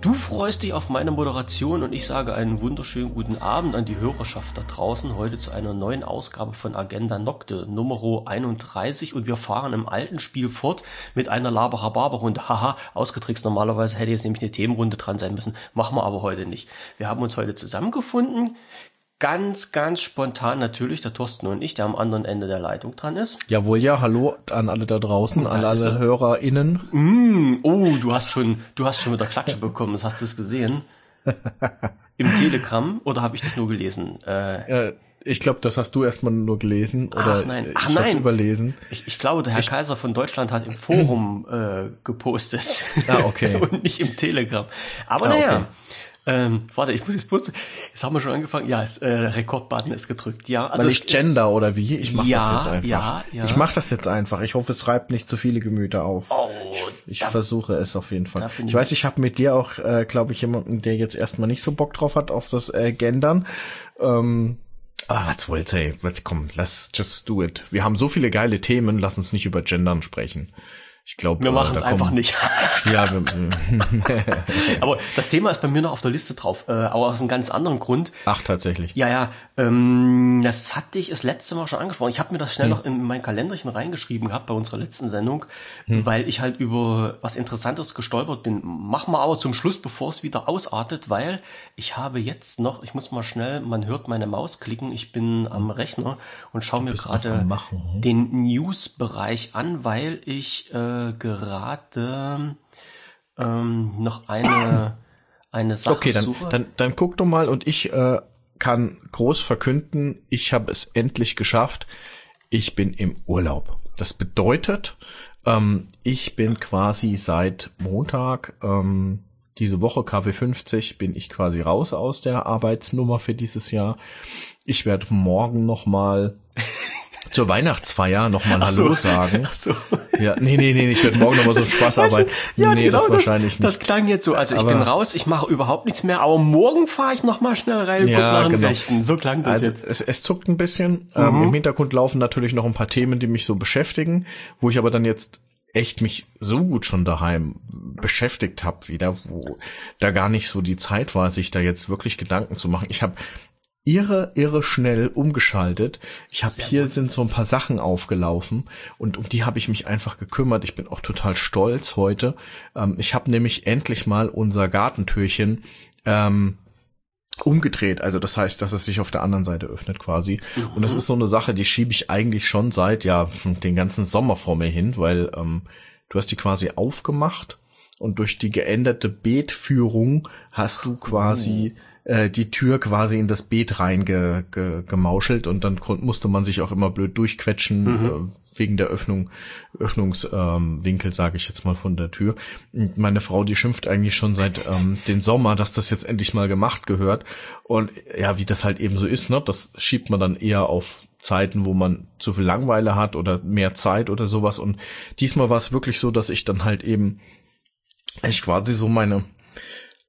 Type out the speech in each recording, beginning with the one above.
Du freust dich auf meine Moderation und ich sage einen wunderschönen guten Abend an die Hörerschaft da draußen. Heute zu einer neuen Ausgabe von Agenda Nocte, Nummer 31 und wir fahren im alten Spiel fort mit einer Laber-Habarber-Runde. Haha, ausgetrickst. Normalerweise hätte jetzt nämlich eine Themenrunde dran sein müssen. Machen wir aber heute nicht. Wir haben uns heute zusammengefunden ganz, ganz spontan natürlich der Thorsten und ich, der am anderen Ende der Leitung dran ist. Jawohl, ja, hallo an alle da draußen, an alle HörerInnen. Mm, oh, du hast schon, du hast schon wieder Klatsche bekommen, das hast du es gesehen. Im Telegram oder habe ich das nur gelesen? Äh, ja, ich glaube, das hast du erstmal nur gelesen oder Ach nein, Ach, ich nein. überlesen. Ich, ich glaube, der Herr ich, Kaiser von Deutschland hat im Forum äh, gepostet. Ah, okay. und nicht im Telegram. Aber ah, naja. Okay. Ähm, warte, ich muss jetzt bloß, jetzt haben wir schon angefangen. Ja, es, äh, Rekordbutton ist gedrückt. Ja, also Weil ich Gender ist, oder wie? Ich mache ja, das jetzt einfach. Ja, ja. Ich mache das jetzt einfach. Ich hoffe, es reibt nicht zu viele Gemüter auf. Oh, ich, ich da, versuche es auf jeden Fall. Ich weiß, ich habe mit dir auch, äh, glaube ich, jemanden, der jetzt erstmal nicht so Bock drauf hat auf das äh, Gendern. Ähm, Ah, was wollt ihr? Komm, lass just do it. Wir haben so viele geile Themen, lass uns nicht über Gendern sprechen. Ich glaube, wir machen es einfach nicht. ja, aber das Thema ist bei mir noch auf der Liste drauf, äh, aber aus einem ganz anderen Grund. Ach, tatsächlich. Ja, ja. Ähm, das hatte ich das letzte Mal schon angesprochen. Ich habe mir das schnell hm. noch in mein Kalenderchen reingeschrieben gehabt bei unserer letzten Sendung, hm. weil ich halt über was Interessantes gestolpert bin. Mach mal aber zum Schluss, bevor es wieder ausartet, weil ich habe jetzt noch, ich muss mal schnell, man hört meine Maus klicken, ich bin am Rechner und schaue mir gerade hm? den News-Bereich an, weil ich äh, gerade ähm, noch eine, eine Sache Okay, dann, suche. dann, dann guck doch mal und ich äh, kann groß verkünden, ich habe es endlich geschafft. Ich bin im Urlaub. Das bedeutet, ähm, ich bin quasi seit Montag ähm, diese Woche KW 50 bin ich quasi raus aus der Arbeitsnummer für dieses Jahr. Ich werde morgen noch mal zur Weihnachtsfeier nochmal Hallo so. sagen. Ach so. Ja, nee, nee, nee, ich werde morgen nochmal so Spaß arbeiten. Ja, nee, genau, das wahrscheinlich das, nicht. Das klang jetzt so, also ich aber bin raus, ich mache überhaupt nichts mehr, aber morgen fahre ich nochmal schnell rein und ja, guck nach genau. Rechten. So klang das also jetzt. Es, es zuckt ein bisschen. Ähm, mhm. Ähm, Im Hintergrund laufen natürlich noch ein paar Themen, die mich so beschäftigen, wo ich aber dann jetzt echt mich so gut schon daheim beschäftigt habe wieder, wo da gar nicht so die Zeit war, sich da jetzt wirklich Gedanken zu machen. Ich habe irre, irre schnell umgeschaltet. Ich habe hier gut. sind so ein paar Sachen aufgelaufen und um die habe ich mich einfach gekümmert. Ich bin auch total stolz heute. Ähm, ich habe nämlich endlich mal unser Gartentürchen ähm, umgedreht. Also das heißt, dass es sich auf der anderen Seite öffnet quasi. Mhm. Und das ist so eine Sache, die schiebe ich eigentlich schon seit ja den ganzen Sommer vor mir hin, weil ähm, du hast die quasi aufgemacht und durch die geänderte Beetführung hast du quasi oh äh, die Tür quasi in das Beet rein ge, und dann musste man sich auch immer blöd durchquetschen mhm. äh, wegen der Öffnung, Öffnungswinkel, ähm, sage ich jetzt mal von der Tür. Und meine Frau, die schimpft eigentlich schon seit ähm, den Sommer, dass das jetzt endlich mal gemacht gehört. Und ja, wie das halt eben so ist, ne, das schiebt man dann eher auf Zeiten, wo man zu viel Langweile hat oder mehr Zeit oder sowas. Und diesmal war es wirklich so, dass ich dann halt eben echt quasi so meine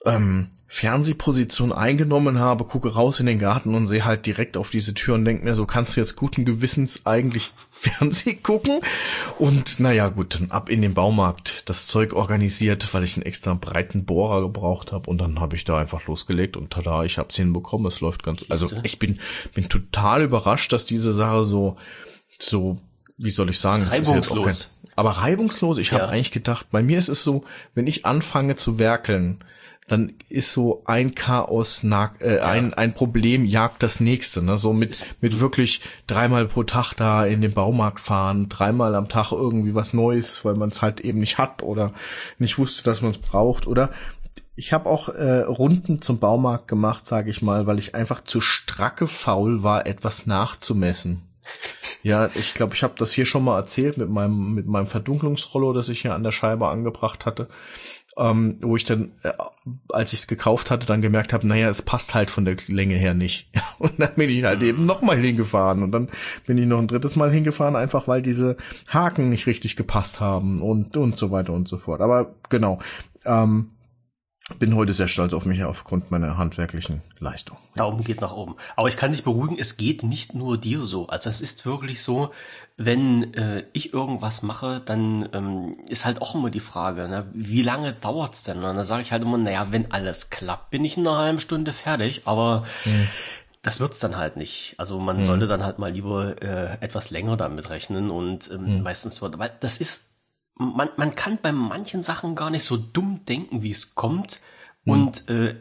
ähm, Fernsehposition eingenommen habe, gucke raus in den Garten und sehe halt direkt auf diese Tür und denke mir, so kannst du jetzt guten Gewissens eigentlich Fernseh gucken. Und naja, gut, dann ab in den Baumarkt das Zeug organisiert, weil ich einen extra breiten Bohrer gebraucht habe. Und dann habe ich da einfach losgelegt und tada, ich hab's hinbekommen. Es läuft ganz. Also ich bin, bin total überrascht, dass diese Sache so, so, wie soll ich sagen, reibungslos. Kein, aber reibungslos. Ich ja. habe eigentlich gedacht, bei mir ist es so, wenn ich anfange zu werkeln, dann ist so ein Chaos, äh, ja. ein, ein Problem jagt das nächste, ne? So mit, mit wirklich dreimal pro Tag da in den Baumarkt fahren, dreimal am Tag irgendwie was Neues, weil man es halt eben nicht hat oder nicht wusste, dass man es braucht oder ich habe auch äh, Runden zum Baumarkt gemacht, sage ich mal, weil ich einfach zu stracke faul war, etwas nachzumessen. Ja, ich glaube, ich habe das hier schon mal erzählt mit meinem mit meinem Verdunklungsrollo, das ich hier an der Scheibe angebracht hatte ähm, wo ich dann, äh, als ich es gekauft hatte, dann gemerkt habe, naja, es passt halt von der Länge her nicht. und dann bin ich halt eben nochmal hingefahren und dann bin ich noch ein drittes Mal hingefahren, einfach weil diese Haken nicht richtig gepasst haben und und so weiter und so fort. Aber genau. Ähm, bin heute sehr stolz auf mich aufgrund meiner handwerklichen Leistung. Daumen geht nach oben. Aber ich kann dich beruhigen, es geht nicht nur dir so. Also es ist wirklich so, wenn äh, ich irgendwas mache, dann ähm, ist halt auch immer die Frage, ne, wie lange dauert's denn? Und dann sage ich halt immer, naja, wenn alles klappt, bin ich in einer halben Stunde fertig, aber hm. das wird's dann halt nicht. Also man hm. sollte dann halt mal lieber äh, etwas länger damit rechnen und ähm, hm. meistens wird, weil das ist man, man kann bei manchen Sachen gar nicht so dumm denken, wie es kommt. Mhm. Und äh,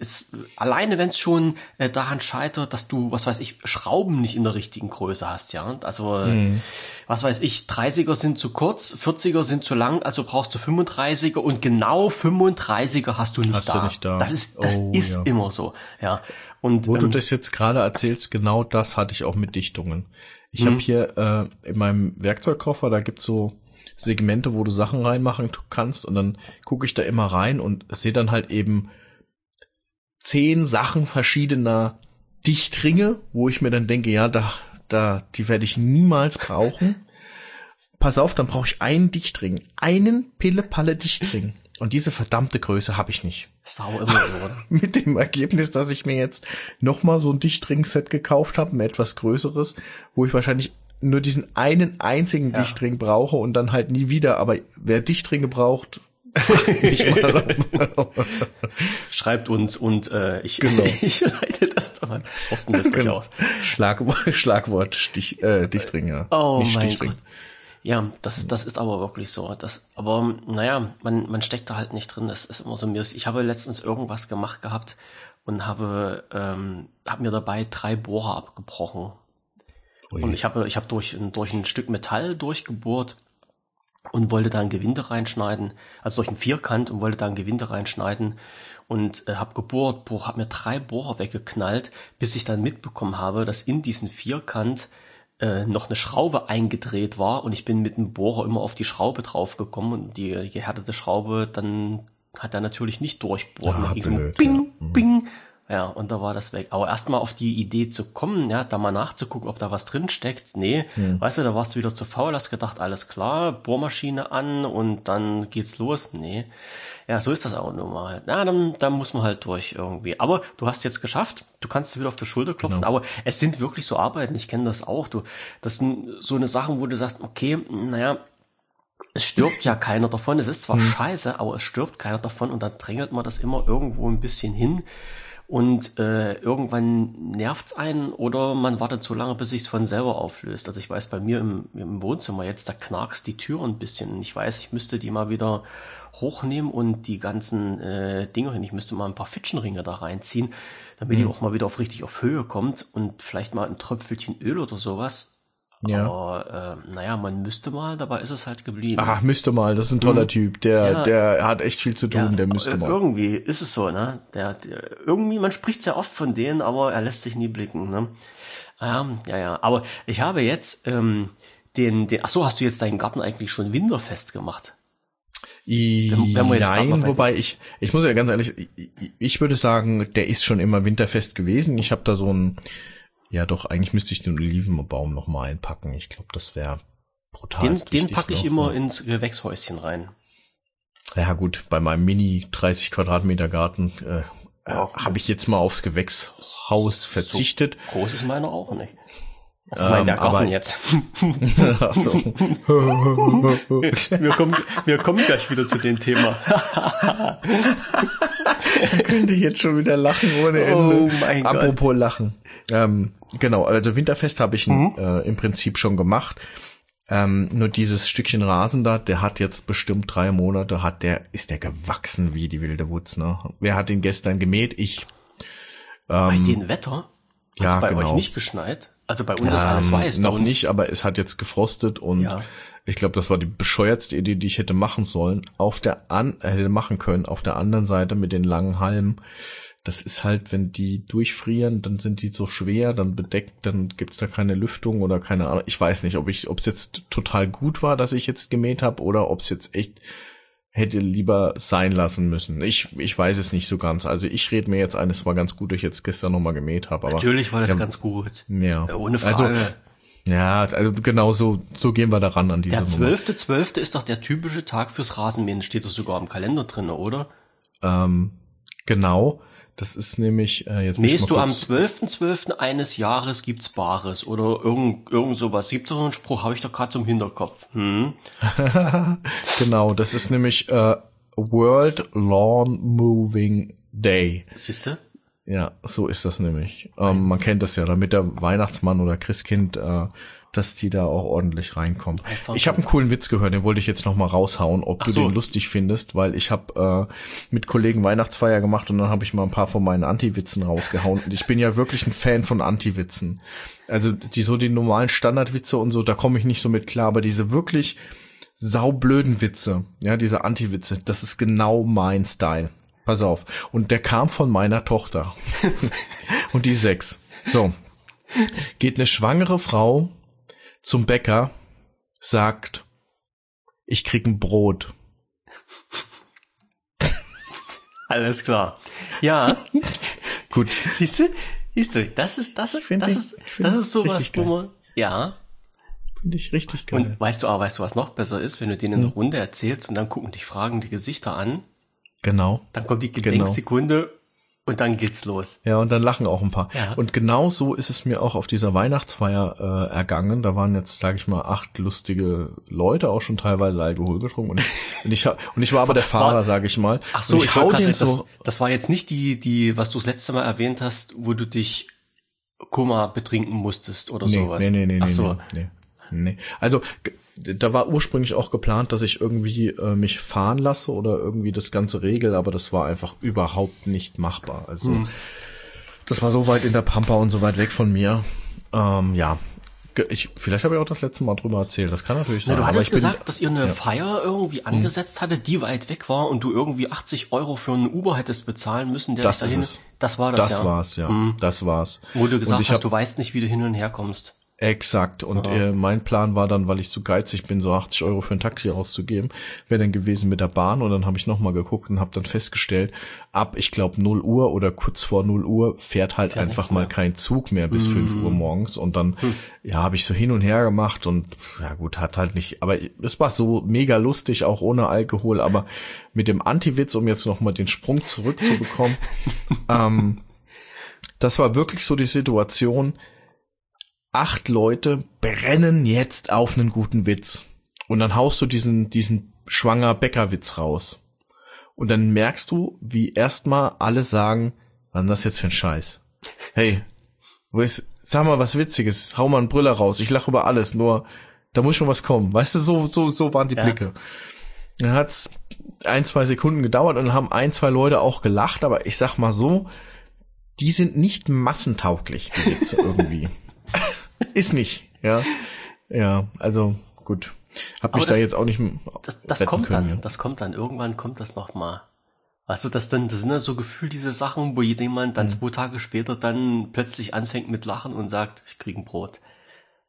es, alleine wenn es schon äh, daran scheitert, dass du, was weiß ich, Schrauben nicht in der richtigen Größe hast, ja. Also, mhm. was weiß ich, 30er sind zu kurz, 40er sind zu lang, also brauchst du 35er und genau 35er hast du nicht, hast da. Du nicht da. Das ist, das oh, ist ja. immer so, ja. Und, Wo ähm, du das jetzt gerade erzählst, genau das hatte ich auch mit Dichtungen. Ich mhm. habe hier äh, in meinem Werkzeugkoffer, da gibt's so Segmente, wo du Sachen reinmachen kannst und dann gucke ich da immer rein und sehe dann halt eben zehn Sachen verschiedener Dichtringe, wo ich mir dann denke, ja, da, da, die werde ich niemals brauchen. Pass auf, dann brauche ich einen Dichtring, einen Pille-Palle-Dichtring. Und diese verdammte Größe habe ich nicht. Sau immer so? Mit dem Ergebnis, dass ich mir jetzt nochmal so ein Dichtring-Set gekauft habe, ein etwas größeres, wo ich wahrscheinlich nur diesen einen einzigen ja. Dichtring brauche und dann halt nie wieder. Aber wer Dichtringe braucht, Schreibt uns und äh, ich, genau. ich leite das dann. Osten hilft genau. aus. Schlagwort, Schlagwort Stich, äh, Dichtring, ja. Oh Nicht mein Stichring. Gott. Ja, das, das ist aber wirklich so. Das, aber naja, man, man steckt da halt nicht drin. Das ist immer so mir. Ich habe letztens irgendwas gemacht gehabt und habe, ähm, habe mir dabei drei Bohrer abgebrochen. Ui. Und ich habe, ich habe durch, durch ein Stück Metall durchgebohrt und wollte da ein Gewinde reinschneiden, also durch ein Vierkant und wollte da ein Gewinde reinschneiden und äh, habe gebohrt, boah, habe mir drei Bohrer weggeknallt, bis ich dann mitbekommen habe, dass in diesen Vierkant äh, noch eine Schraube eingedreht war und ich bin mit dem Bohrer immer auf die Schraube draufgekommen und die, die gehärtete Schraube dann hat er natürlich nicht durchbohrt. Ja, blöd, bing, ja. bing. Ja, und da war das weg. Aber erstmal auf die Idee zu kommen, ja, da mal nachzugucken, ob da was drin steckt. Nee, hm. weißt du, da warst du wieder zu faul, hast gedacht, alles klar, Bohrmaschine an und dann geht's los. Nee. Ja, so ist das auch nun mal. Ja, dann, dann muss man halt durch irgendwie. Aber du hast jetzt geschafft, du kannst wieder auf die Schulter klopfen, genau. aber es sind wirklich so Arbeiten, ich kenne das auch. Du, das sind so eine Sachen, wo du sagst, okay, naja, es stirbt ja keiner davon. Es ist zwar hm. scheiße, aber es stirbt keiner davon und dann drängelt man das immer irgendwo ein bisschen hin und äh, irgendwann nervt's einen oder man wartet so lange, bis sich's von selber auflöst. Also ich weiß bei mir im, im Wohnzimmer jetzt, da knarkst die Tür ein bisschen. Ich weiß, ich müsste die mal wieder hochnehmen und die ganzen äh, Dinger hin. Ich müsste mal ein paar Fitschenringe da reinziehen, damit mhm. die auch mal wieder auf richtig auf Höhe kommt und vielleicht mal ein Tröpfelchen Öl oder sowas ja. Aber äh, naja, man müsste mal, dabei ist es halt geblieben. Ach, müsste mal, das ist ein toller mhm. Typ. Der, ja, der hat echt viel zu tun, ja, der müsste mal. Irgendwie ist es so, ne? Der, der irgendwie, man spricht sehr oft von denen, aber er lässt sich nie blicken, ne? Ähm, ja, ja. Aber ich habe jetzt ähm, den, den, ach so, hast du jetzt deinen Garten eigentlich schon winterfest gemacht? Wenn, wenn Nein, wobei ich, ich muss ja ganz ehrlich, ich, ich würde sagen, der ist schon immer winterfest gewesen. Ich habe da so ein ja, doch, eigentlich müsste ich den Olivenbaum noch mal einpacken. Ich glaube, das wäre brutal. Den, den packe ich immer ins Gewächshäuschen rein. Ja gut, bei meinem Mini 30 Quadratmeter Garten äh, ja, habe ich jetzt mal aufs Gewächshaus verzichtet. So groß ist meiner auch nicht. Was ähm, meint der Garten aber, jetzt? wir, kommen, wir kommen gleich wieder zu dem Thema. könnte ich jetzt schon wieder lachen ohne Ende. Oh mein Gott. Apropos lachen. Ähm, genau, also Winterfest habe ich mhm. äh, im Prinzip schon gemacht. Ähm, nur dieses Stückchen Rasen da, der hat jetzt bestimmt drei Monate, hat der, ist der gewachsen wie die wilde Wutz, ne? Wer hat ihn gestern gemäht? Ich. Ähm, bei dem Wetter? Hat's ja, bei genau. euch nicht geschneit? Also bei uns ähm, ist alles weiß. Noch nicht, aber es hat jetzt gefrostet und ja. ich glaube, das war die bescheuertste Idee, die ich hätte machen sollen. Auf der an äh, hätte machen können. Auf der anderen Seite mit den langen Halmen. Das ist halt, wenn die durchfrieren, dann sind die so schwer, dann bedeckt, dann gibt's da keine Lüftung oder keine Ahnung. Ich weiß nicht, ob ich, ob es jetzt total gut war, dass ich jetzt gemäht habe oder ob es jetzt echt hätte lieber sein lassen müssen. Ich, ich weiß es nicht so ganz. Also ich rede mir jetzt ein, es war ganz gut, dass ich jetzt gestern nochmal gemäht habe. Natürlich war das ja, ganz gut. Ja. ja ohne Frage. Also, ja, also genau so, so gehen wir daran an diese Der zwölfte, zwölfte ist doch der typische Tag fürs Rasenmähen, steht doch sogar im Kalender drin, oder? Ähm, genau. Das ist nämlich äh, jetzt. Nähst du am 12.12. .12. eines Jahres gibt's Bares oder irgend, irgend sowas. Gibt's doch einen Spruch, habe ich doch gerade zum Hinterkopf. Hm? genau, das ist nämlich äh, World Lawn Moving Day. Siehste? Ja, so ist das nämlich. Ähm, man kennt das ja, damit der Weihnachtsmann oder Christkind äh, dass die da auch ordentlich reinkommen. Ich habe einen coolen Witz gehört, den wollte ich jetzt noch mal raushauen, ob Ach du so. den lustig findest, weil ich habe äh, mit Kollegen Weihnachtsfeier gemacht und dann habe ich mal ein paar von meinen Anti-Witzen rausgehauen. Und ich bin ja wirklich ein Fan von Anti-Witzen. Also die so die normalen Standardwitze und so, da komme ich nicht so mit klar, aber diese wirklich saublöden Witze, ja, diese Anti-Witze, das ist genau mein Style. Pass auf. Und der kam von meiner Tochter. und die sechs. So. Geht eine schwangere Frau zum Bäcker, sagt, ich krieg ein Brot. Alles klar. Ja. Gut. Siehst du? Siehst du, das ist, das ist, das ist, das ist sowas, wo man, ja. Finde ich richtig geil. Und weißt du aber, weißt du, was noch besser ist, wenn du denen in der hm. Runde erzählst und dann gucken dich fragen die Gesichter an. Genau. Dann kommt die genau. Gedenksekunde und dann geht's los. Ja, und dann lachen auch ein paar. Ja. Und genau so ist es mir auch auf dieser Weihnachtsfeier äh, ergangen. Da waren jetzt, sage ich mal, acht lustige Leute, auch schon teilweise Alkohol getrunken. Und ich, und ich, und ich war aber der Fahrer, sage ich mal. Ach so, ich, ich hau den so. Das, das war jetzt nicht die, die, was du das letzte Mal erwähnt hast, wo du dich Kummer betrinken musstest oder nee, sowas. Nee, nee, nee, Ach so. nee, nee. nee. Also da war ursprünglich auch geplant, dass ich irgendwie äh, mich fahren lasse oder irgendwie das ganze regel, aber das war einfach überhaupt nicht machbar. Also hm. das war so weit in der Pampa und so weit weg von mir. Ähm, ja, ich, vielleicht habe ich auch das letzte Mal drüber erzählt. Das kann natürlich sein. Na, du hattest gesagt, bin, dass ihr eine ja. Feier irgendwie hm. angesetzt hm. hatte, die weit weg war und du irgendwie 80 Euro für einen Uber hättest bezahlen müssen, der das dich dahin. Das war das, das ja. war's, ja. Hm. Das war's. Wo du gesagt hast, hab, du weißt nicht, wie du hin und her kommst. Exakt. Und äh, mein Plan war dann, weil ich zu geizig bin, so 80 Euro für ein Taxi auszugeben, wäre dann gewesen mit der Bahn. Und dann habe ich nochmal geguckt und habe dann festgestellt, ab, ich glaube, 0 Uhr oder kurz vor 0 Uhr fährt halt fährt einfach mal kein Zug mehr bis mm. 5 Uhr morgens. Und dann, hm. ja, habe ich so hin und her gemacht und ja gut, hat halt nicht, aber es war so mega lustig, auch ohne Alkohol, aber mit dem Anti-Witz, um jetzt nochmal den Sprung zurückzubekommen, ähm, das war wirklich so die Situation, acht Leute brennen jetzt auf einen guten Witz. Und dann haust du diesen, diesen schwanger Bäckerwitz raus. Und dann merkst du, wie erstmal alle sagen, was ist das jetzt für ein Scheiß? Hey, wo ist, sag mal was Witziges, hau mal einen Brüller raus, ich lache über alles, nur da muss schon was kommen. Weißt du, so, so, so waren die ja. Blicke. Dann hat's ein, zwei Sekunden gedauert und dann haben ein, zwei Leute auch gelacht, aber ich sag mal so, die sind nicht massentauglich, die Witze irgendwie. Ist nicht, ja. Ja, also gut. Hab mich das, da jetzt auch nicht Das, das kommt können, dann, ja. das kommt dann. Irgendwann kommt das noch mal. Weißt du, das dann, das sind ja so gefühlt diese Sachen, wo jemand dann mhm. zwei Tage später dann plötzlich anfängt mit Lachen und sagt, ich krieg ein Brot.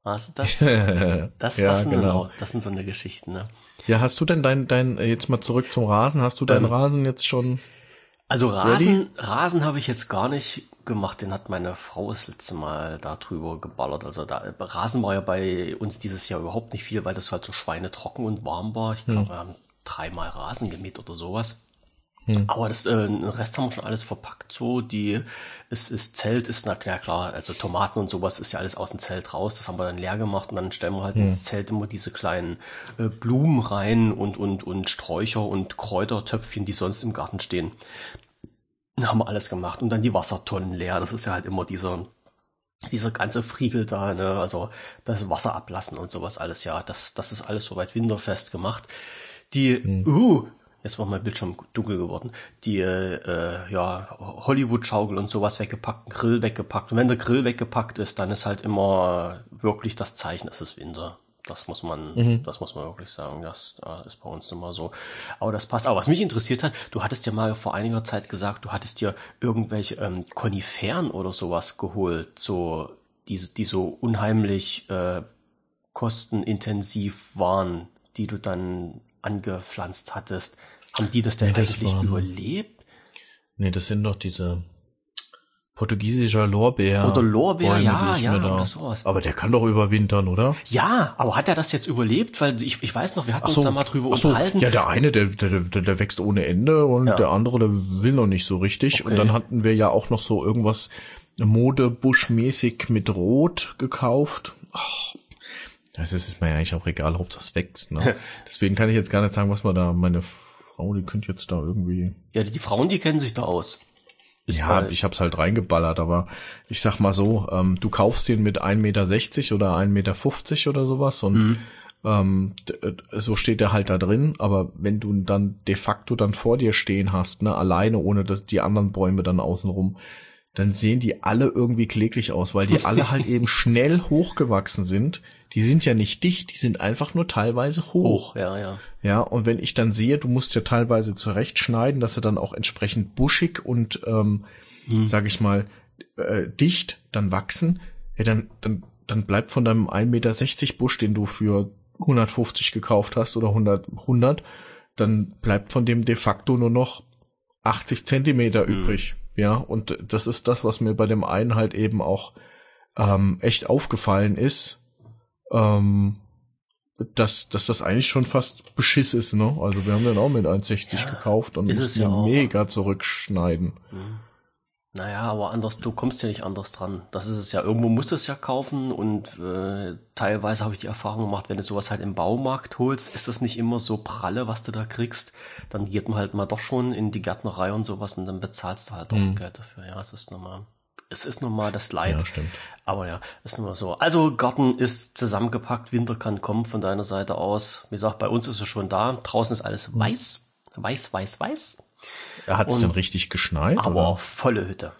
Du, das, das, ja, das, sind genau. auch, das sind so eine Geschichten, ne? Ja, hast du denn dein, dein, jetzt mal zurück zum Rasen, hast du deinen ähm, Rasen jetzt schon? Also Rasen, ready? Rasen habe ich jetzt gar nicht gemacht, den hat meine Frau das letzte Mal da drüber geballert. Also da, Rasen war ja bei uns dieses Jahr überhaupt nicht viel, weil das halt so schweinetrocken und warm war. Ich glaube, hm. wir haben dreimal Rasen gemäht oder sowas. Hm. Aber das, äh, den Rest haben wir schon alles verpackt so. Die, es ist Zelt, ist, na klar, also Tomaten und sowas ist ja alles aus dem Zelt raus. Das haben wir dann leer gemacht und dann stellen wir halt hm. ins Zelt immer diese kleinen äh, Blumen rein und, und, und Sträucher und Kräutertöpfchen, die sonst im Garten stehen haben wir alles gemacht und dann die Wassertonnen leer. Das ist ja halt immer dieser dieser ganze Friegel da, ne, also das Wasser ablassen und sowas alles, ja, das, das ist alles soweit winterfest gemacht. Die, hm. uh, jetzt war mein Bildschirm dunkel geworden, die, äh, ja, Hollywood-Schaukel und sowas weggepackt, Grill weggepackt. Und wenn der Grill weggepackt ist, dann ist halt immer wirklich das Zeichen, es ist Winter. Das muss man, mhm. das muss man wirklich sagen. Das, das ist bei uns immer so. Aber das passt. Aber was mich interessiert hat, du hattest ja mal vor einiger Zeit gesagt, du hattest dir irgendwelche ähm, Koniferen oder sowas geholt, so die, die so unheimlich äh, kostenintensiv waren, die du dann angepflanzt hattest. Haben die das denn nee, das eigentlich waren, überlebt? Nee, das sind doch diese portugiesischer Lorbeer. Oder Lorbeer, Bäume, ja, ja, da- oder sowas. Aber der kann doch überwintern, oder? Ja, aber hat er das jetzt überlebt? Weil ich, ich weiß noch, wir hatten uns da mal drüber so, unterhalten. Ja, der eine, der, der, der, wächst ohne Ende und Ja. der andere, der will noch nicht so richtig. Und Okay. dann hatten wir ja auch noch so irgendwas Modebuschmäßig mit Rot gekauft. Ach, das ist ist mir ja eigentlich auch egal, ob das wächst. Ne? Deswegen kann ich jetzt gar nicht sagen, was man da, meine Frau, die könnte jetzt da irgendwie Ja, die Frauen, die kennen sich da aus. Ist ja, bei- ich hab's halt reingeballert, aber ich sag mal so, ähm, du kaufst den mit 1,60 Meter oder 1,50 Meter oder sowas und Mhm. ähm, äh, so steht er halt da drin, aber wenn du dann de facto dann vor dir stehen hast, ne, alleine, ohne dass die anderen Bäume dann außenrum, dann sehen die alle irgendwie kläglich aus, weil die alle halt eben schnell hochgewachsen sind. Die sind ja nicht dicht, die sind einfach nur teilweise hoch. hoch, ja, ja. Ja, und wenn ich dann sehe, du musst ja teilweise zurechtschneiden, dass er dann auch entsprechend buschig und, ähm, sag ich mal, äh, dicht dann wachsen, ja, dann, dann, dann bleibt von deinem 1,60 Meter Busch, den du für 150 gekauft hast oder 100, 100, dann bleibt von dem de facto nur noch 80 Zentimeter übrig. Ja, und das ist das, was mir bei dem einen halt eben auch ähm, echt aufgefallen ist. Ähm, dass, dass das eigentlich schon fast Beschiss ist, ne? Also wir haben den auch mit 1,60 gekauft und ist müssen ja mega zurückschneiden. Naja, aber anders, du kommst ja nicht anders dran. Das ist es ja. Irgendwo musst du es ja kaufen und äh, teilweise habe ich die Erfahrung gemacht, wenn du sowas halt im Baumarkt holst, ist das nicht immer so pralle, was du da kriegst. Dann geht man halt mal doch schon in die Gärtnerei und sowas und dann bezahlst du halt auch Geld dafür. Ja, es ist normal. Es ist normal das Leid. Ja, stimmt. Aber ja, ist nun mal so. Also Garten ist zusammengepackt, Winter kann kommen von deiner Seite aus. Wie gesagt, bei uns ist es schon da. Draußen ist alles weiß. Weiß, weiß, weiß. Hat es denn richtig geschneit? Aber oder? volle Hütte.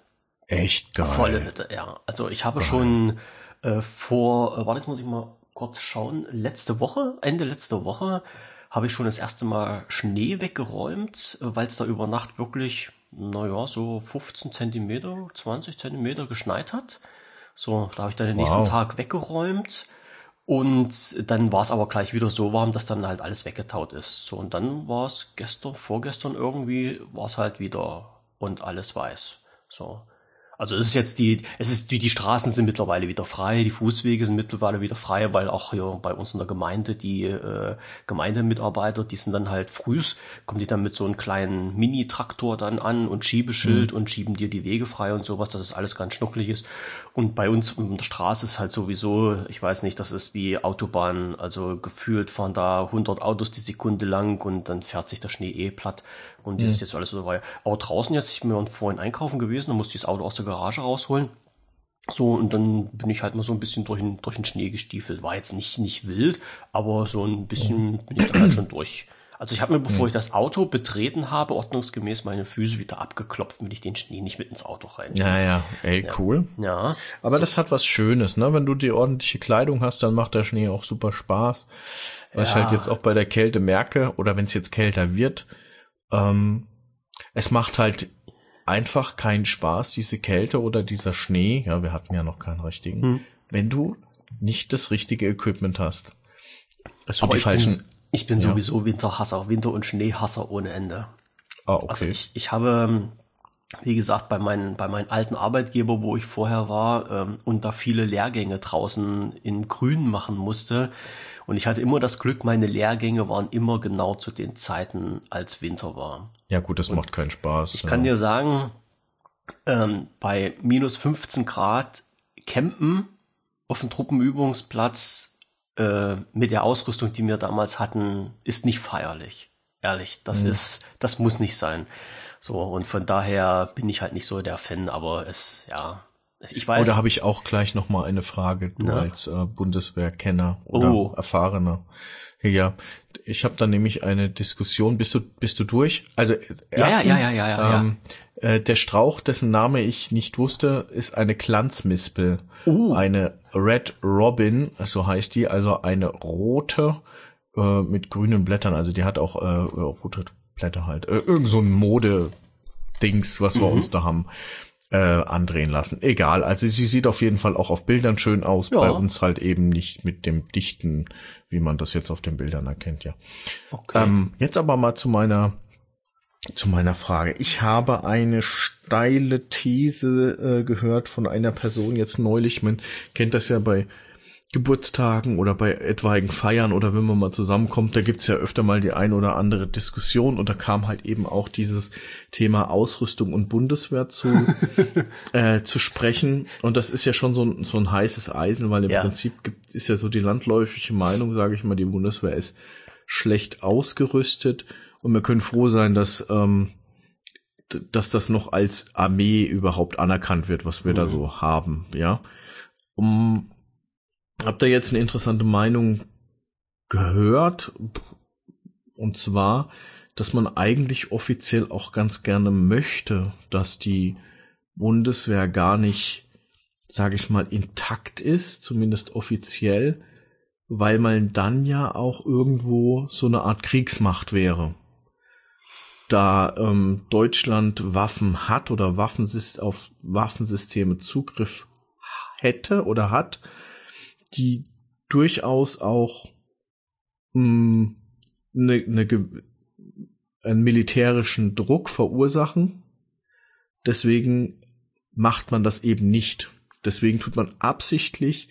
Echt geil. Volle Hütte, ja. Also ich habe schon äh, vor, äh, warte, jetzt muss ich mal kurz schauen, letzte Woche, Ende letzter Woche, habe ich schon das erste Mal Schnee weggeräumt, äh, weil es da über Nacht wirklich, naja, so 15 Zentimeter, 20 Zentimeter geschneit hat. So, da habe ich dann den nächsten Wow. Tag weggeräumt. Und dann war es aber gleich wieder so warm, dass dann halt alles weggetaut ist. So, und dann war es gestern, vorgestern irgendwie, war es halt wieder und alles weiß. So. Also es ist jetzt die, es ist die, die Straßen sind mittlerweile wieder frei, die Fußwege sind mittlerweile wieder frei, weil auch hier bei uns in der Gemeinde die äh, Gemeindemitarbeiter, die sind dann halt frühs, kommen die dann mit so einem kleinen Mini-Traktor dann an und Schiebeschild und schieben dir die Wege frei und sowas, dass es alles ganz schnucklig ist. Und bei uns in der Straße ist halt sowieso, ich weiß nicht, das ist wie Autobahn, also gefühlt fahren da 100 Autos die Sekunde lang und dann fährt sich der Schnee eh platt und das ist jetzt alles so dabei. Aber draußen jetzt, ich bin vorhin einkaufen gewesen, da musste ich das Auto aus der Garage rausholen. So, und dann bin ich halt mal so ein bisschen durch den, durch den Schnee gestiefelt. War jetzt nicht, nicht wild, aber so ein bisschen bin ich da halt schon durch. Also ich habe mir, bevor ich das Auto betreten habe, ordnungsgemäß meine Füße wieder abgeklopft, damit ich den Schnee nicht mit ins Auto rein. Ja, ja, ey, cool. Ja, Aber das hat was Schönes, ne? Wenn du die ordentliche Kleidung hast, dann macht der Schnee auch super Spaß. Was ich Ja. halt jetzt auch bei der Kälte merke, oder wenn es jetzt kälter wird, ähm, es macht halt einfach keinen Spaß, diese Kälte oder dieser Schnee, ja, wir hatten ja noch keinen richtigen, Hm. wenn du nicht das richtige Equipment hast. Also aber die ich falschen. bin, ich bin Ja. sowieso Winterhasser, Winter- und Schneehasser ohne Ende. ah, okay. Also ich, ich habe, wie gesagt, bei meinen, bei meinem alten Arbeitgeber, wo ich vorher war, ähm, und da viele Lehrgänge draußen in Grün machen musste. Und ich hatte immer das Glück, meine Lehrgänge waren immer genau zu den Zeiten, als Winter war. ja gut, das macht keinen Spaß. Ich kann dir sagen, ähm, bei minus 15 Grad campen auf dem Truppenübungsplatz äh, mit der Ausrüstung, die wir damals hatten, ist nicht feierlich. Ehrlich, das ist, das muss nicht sein. So, und von daher bin ich halt nicht so der Fan, aber es, ja, ich weiß. Oder habe ich auch gleich noch mal eine Frage, du Na? als äh, Bundeswehrkenner oder Oh. Erfahrener. Ja, ich habe da nämlich eine Diskussion. Bist du bist du durch? Also Ja, ja, erstens, ja, ja, ja, ja, ähm, Äh, der Strauch, dessen Name ich nicht wusste, ist eine Glanzmispel. Oh. Eine Red Robin, so heißt die, also eine rote äh, mit grünen Blättern. Also die hat auch äh, rote Blätter halt. Äh, irgend so ein Mode-Dings, was wir Mhm. uns da haben äh, andrehen lassen. Egal, also sie sieht auf jeden Fall auch auf Bildern schön aus, Ja. bei uns halt eben nicht mit dem dichten, wie man das jetzt auf den Bildern erkennt, ja. okay. Ähm, jetzt aber mal zu meiner zu meiner Frage. Ich habe eine steile These äh, gehört von einer Person jetzt neulich. Man kennt das ja bei Geburtstagen oder bei etwaigen Feiern oder wenn man mal zusammenkommt, da gibt's ja öfter mal die ein oder andere Diskussion und da kam halt eben auch dieses Thema Ausrüstung und Bundeswehr zu, äh, zu sprechen. Und das ist ja schon so ein, so ein heißes Eisen, weil im ja. Prinzip gibt, ist ja so die landläufige Meinung, sage ich mal, die Bundeswehr ist schlecht ausgerüstet und wir können froh sein, dass, ähm, dass das noch als Armee überhaupt anerkannt wird, was wir mhm. da so haben, ja. Um, habt ihr jetzt eine interessante Meinung gehört? Und zwar, dass man eigentlich offiziell auch ganz gerne möchte, dass die Bundeswehr gar nicht, sage ich mal, intakt ist, zumindest offiziell, weil man dann ja auch irgendwo so eine Art Kriegsmacht wäre. Da ähm, Deutschland Waffen hat oder Waffensys auf Waffensysteme Zugriff hätte oder hat, die durchaus auch mh, hm, ne, ne, einen militärischen Druck verursachen. Deswegen macht man das eben nicht. Deswegen tut man absichtlich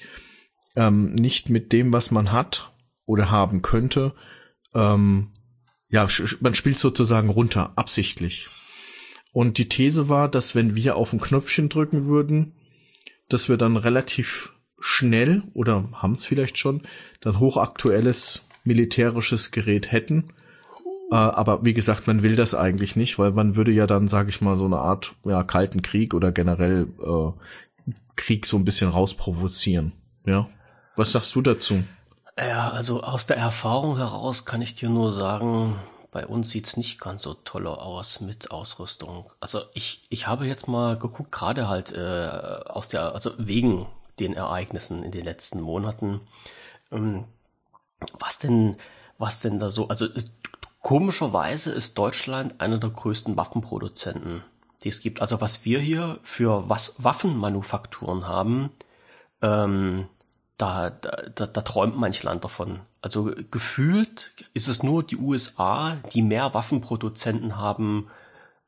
ähm, nicht mit dem, was man hat oder haben könnte. Ähm, ja, man spielt sozusagen runter, absichtlich. Und die These war, dass wenn wir auf ein Knöpfchen drücken würden, dass wir dann relativ schnell oder haben es vielleicht schon dann hochaktuelles militärisches Gerät hätten. Äh, aber wie gesagt, man will das eigentlich nicht, weil man würde ja dann, sage ich mal, so eine Art ja, kalten Krieg oder generell äh, Krieg so ein bisschen rausprovozieren. Ja. Was sagst du dazu? Ja, also aus der Erfahrung heraus kann ich dir nur sagen, bei uns sieht's nicht ganz so toll aus mit Ausrüstung. Also ich, ich habe jetzt mal geguckt, gerade halt äh, aus der, also wegen den Ereignissen in den letzten Monaten. Ähm, was denn, was denn da so, also äh, komischerweise ist Deutschland einer der größten Waffenproduzenten, die es gibt. Also was wir hier für was Waffenmanufakturen haben, ähm, da, da, da träumt manch Land davon. Also gefühlt ist es nur die USA, die mehr Waffenproduzenten haben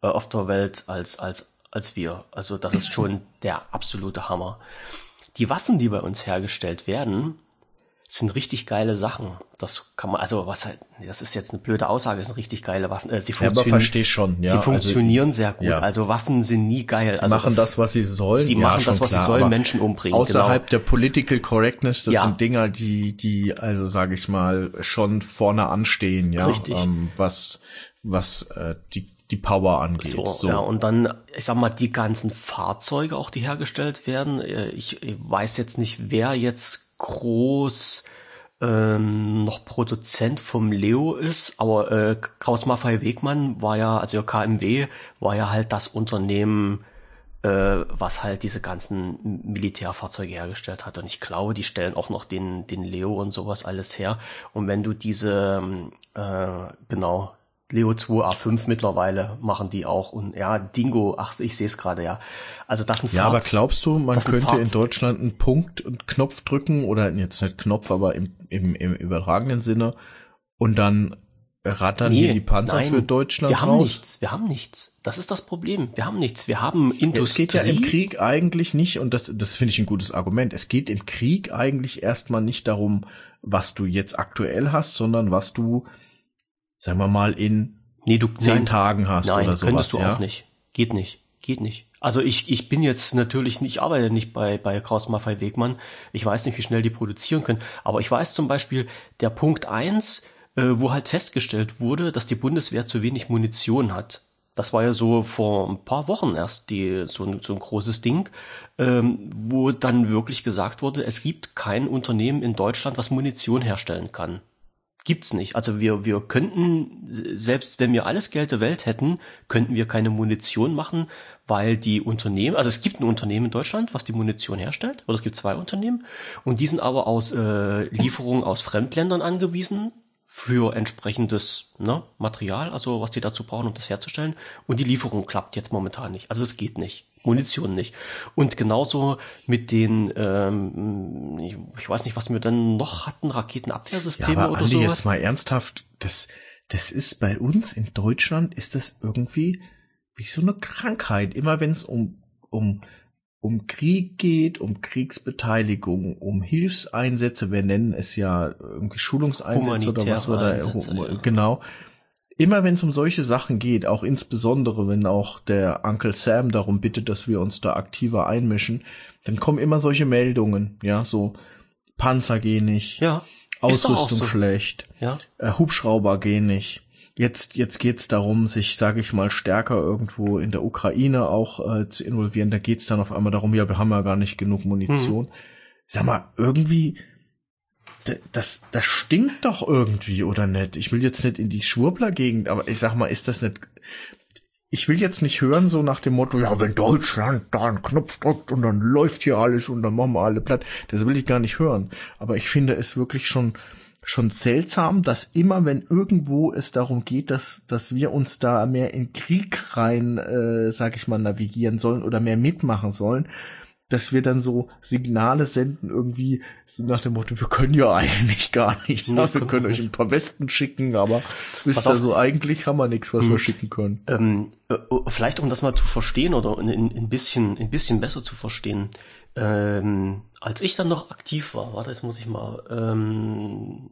äh, auf der Welt als, als, als wir. Also das ist schon der absolute Hammer die Waffen, die bei uns hergestellt werden, sind richtig geile Sachen. Das kann man, also was halt, das ist jetzt eine blöde Aussage, das sind richtig geile Waffen. Äh, sie funktionieren, ja, schon, ja. Sie also funktionieren also, sehr gut. Ja. Also Waffen sind nie geil. Also machen das, was sie sollen. Sie machen das, was klar, sie sollen, Menschen umbringen. Außerhalb genau. der Political Correctness, das sind Dinger, die, die, also sage ich mal, schon vorne anstehen, ja. Richtig. Ähm, was, was äh, die die Power angeht. So, so, ja, und dann, ich sag mal, die ganzen Fahrzeuge auch, die hergestellt werden. Äh, ich, ich weiß jetzt nicht, wer jetzt groß ähm, noch Produzent vom Leo ist, aber äh, Kraus Maffei Wegmann war ja, also KMW war ja halt das Unternehmen, äh, was halt diese ganzen Militärfahrzeuge hergestellt hat. Und ich glaube, die stellen auch noch den, den Leo und sowas alles her. Und wenn du diese, äh, genau, Leo 2 A5 mittlerweile machen die auch und ja, Dingo, ach, ich sehe es gerade, ja. Also das sind Ja, aber glaubst du, man könnte in Deutschland einen Punkt und Knopf drücken oder jetzt nicht Knopf, aber im, im, im übertragenen Sinne und dann rattern nee, die Panzer nein, für Deutschland Wir haben raus? nichts, wir haben nichts. Das ist das Problem. Wir haben nichts. Wir haben Industrie. Es geht ja im Krieg eigentlich nicht, und das, das finde ich ein gutes Argument, es geht im Krieg eigentlich erstmal nicht darum, was du jetzt aktuell hast, sondern was du sagen wir mal, in nee, du, zehn nein, Tagen hast nein, oder sowas. könntest du ja? auch nicht. Geht nicht. Geht nicht. Also ich, ich bin jetzt natürlich nicht, ich arbeite nicht bei, bei Kraus Maffei Wegmann. Ich weiß nicht, wie schnell die produzieren können. Aber ich weiß zum Beispiel, der Punkt eins, äh, wo halt festgestellt wurde, dass die Bundeswehr zu wenig Munition hat. Das war ja so vor ein paar Wochen erst die, so, ein, so ein großes Ding, ähm, wo dann wirklich gesagt wurde, es gibt kein Unternehmen in Deutschland, was Munition herstellen kann gibt's nicht. Also wir, wir könnten, selbst wenn wir alles Geld der Welt hätten, könnten wir keine Munition machen, weil die Unternehmen, also es gibt ein Unternehmen in Deutschland, was die Munition herstellt, oder es gibt zwei Unternehmen, und die sind aber aus äh, Lieferungen aus Fremdländern angewiesen für entsprechendes ne, Material, also was die dazu brauchen, um das herzustellen. Und die Lieferung klappt jetzt momentan nicht. Also es geht nicht. Munition nicht. Und genauso mit den, ähm, ich, weiß nicht, was wir dann noch hatten, Raketenabwehrsysteme ja, aber oder Andi, so. jetzt mal ernsthaft, das, das ist bei uns in Deutschland ist das irgendwie wie so eine Krankheit. Immer wenn es um, um, um Krieg geht, um Kriegsbeteiligung, um Hilfseinsätze, wir nennen es ja irgendwie Schulungseinsätze oder was oder Einsätze, ja. genau. Immer wenn es um solche Sachen geht, auch insbesondere wenn auch der Uncle Sam darum bittet, dass wir uns da aktiver einmischen, dann kommen immer solche Meldungen, ja, so Panzer gehen nicht, ja, Ausrüstung so. schlecht, ja. Äh, Hubschrauber gehen nicht. Jetzt, jetzt geht's darum, sich, sage ich mal, stärker irgendwo in der Ukraine auch äh, zu involvieren. Da geht's dann auf einmal darum, ja, wir haben ja gar nicht genug Munition. Hm. Sag mal, irgendwie, das, das stinkt doch irgendwie, oder nicht? Ich will jetzt nicht in die Schwurbler-Gegend, aber ich sag mal, ist das nicht, ich will jetzt nicht hören, so nach dem Motto, ja, wenn Deutschland da einen Knopf drückt und dann läuft hier alles und dann machen wir alle platt. Das will ich gar nicht hören. Aber ich finde es wirklich schon, schon seltsam, dass immer wenn irgendwo es darum geht, dass, dass wir uns da mehr in Krieg rein, äh, sag ich mal, navigieren sollen oder mehr mitmachen sollen, dass wir dann so Signale senden, irgendwie so nach dem Motto, wir können ja eigentlich gar nicht. Ja, wir können euch ein paar Westen schicken, aber wisst ihr, so eigentlich haben wir nichts, was hm. wir schicken können. Ähm, äh, vielleicht um das mal zu verstehen oder ein, ein bisschen, ein bisschen besser zu verstehen. Ähm, als ich dann noch aktiv war, warte, jetzt muss ich mal, ähm,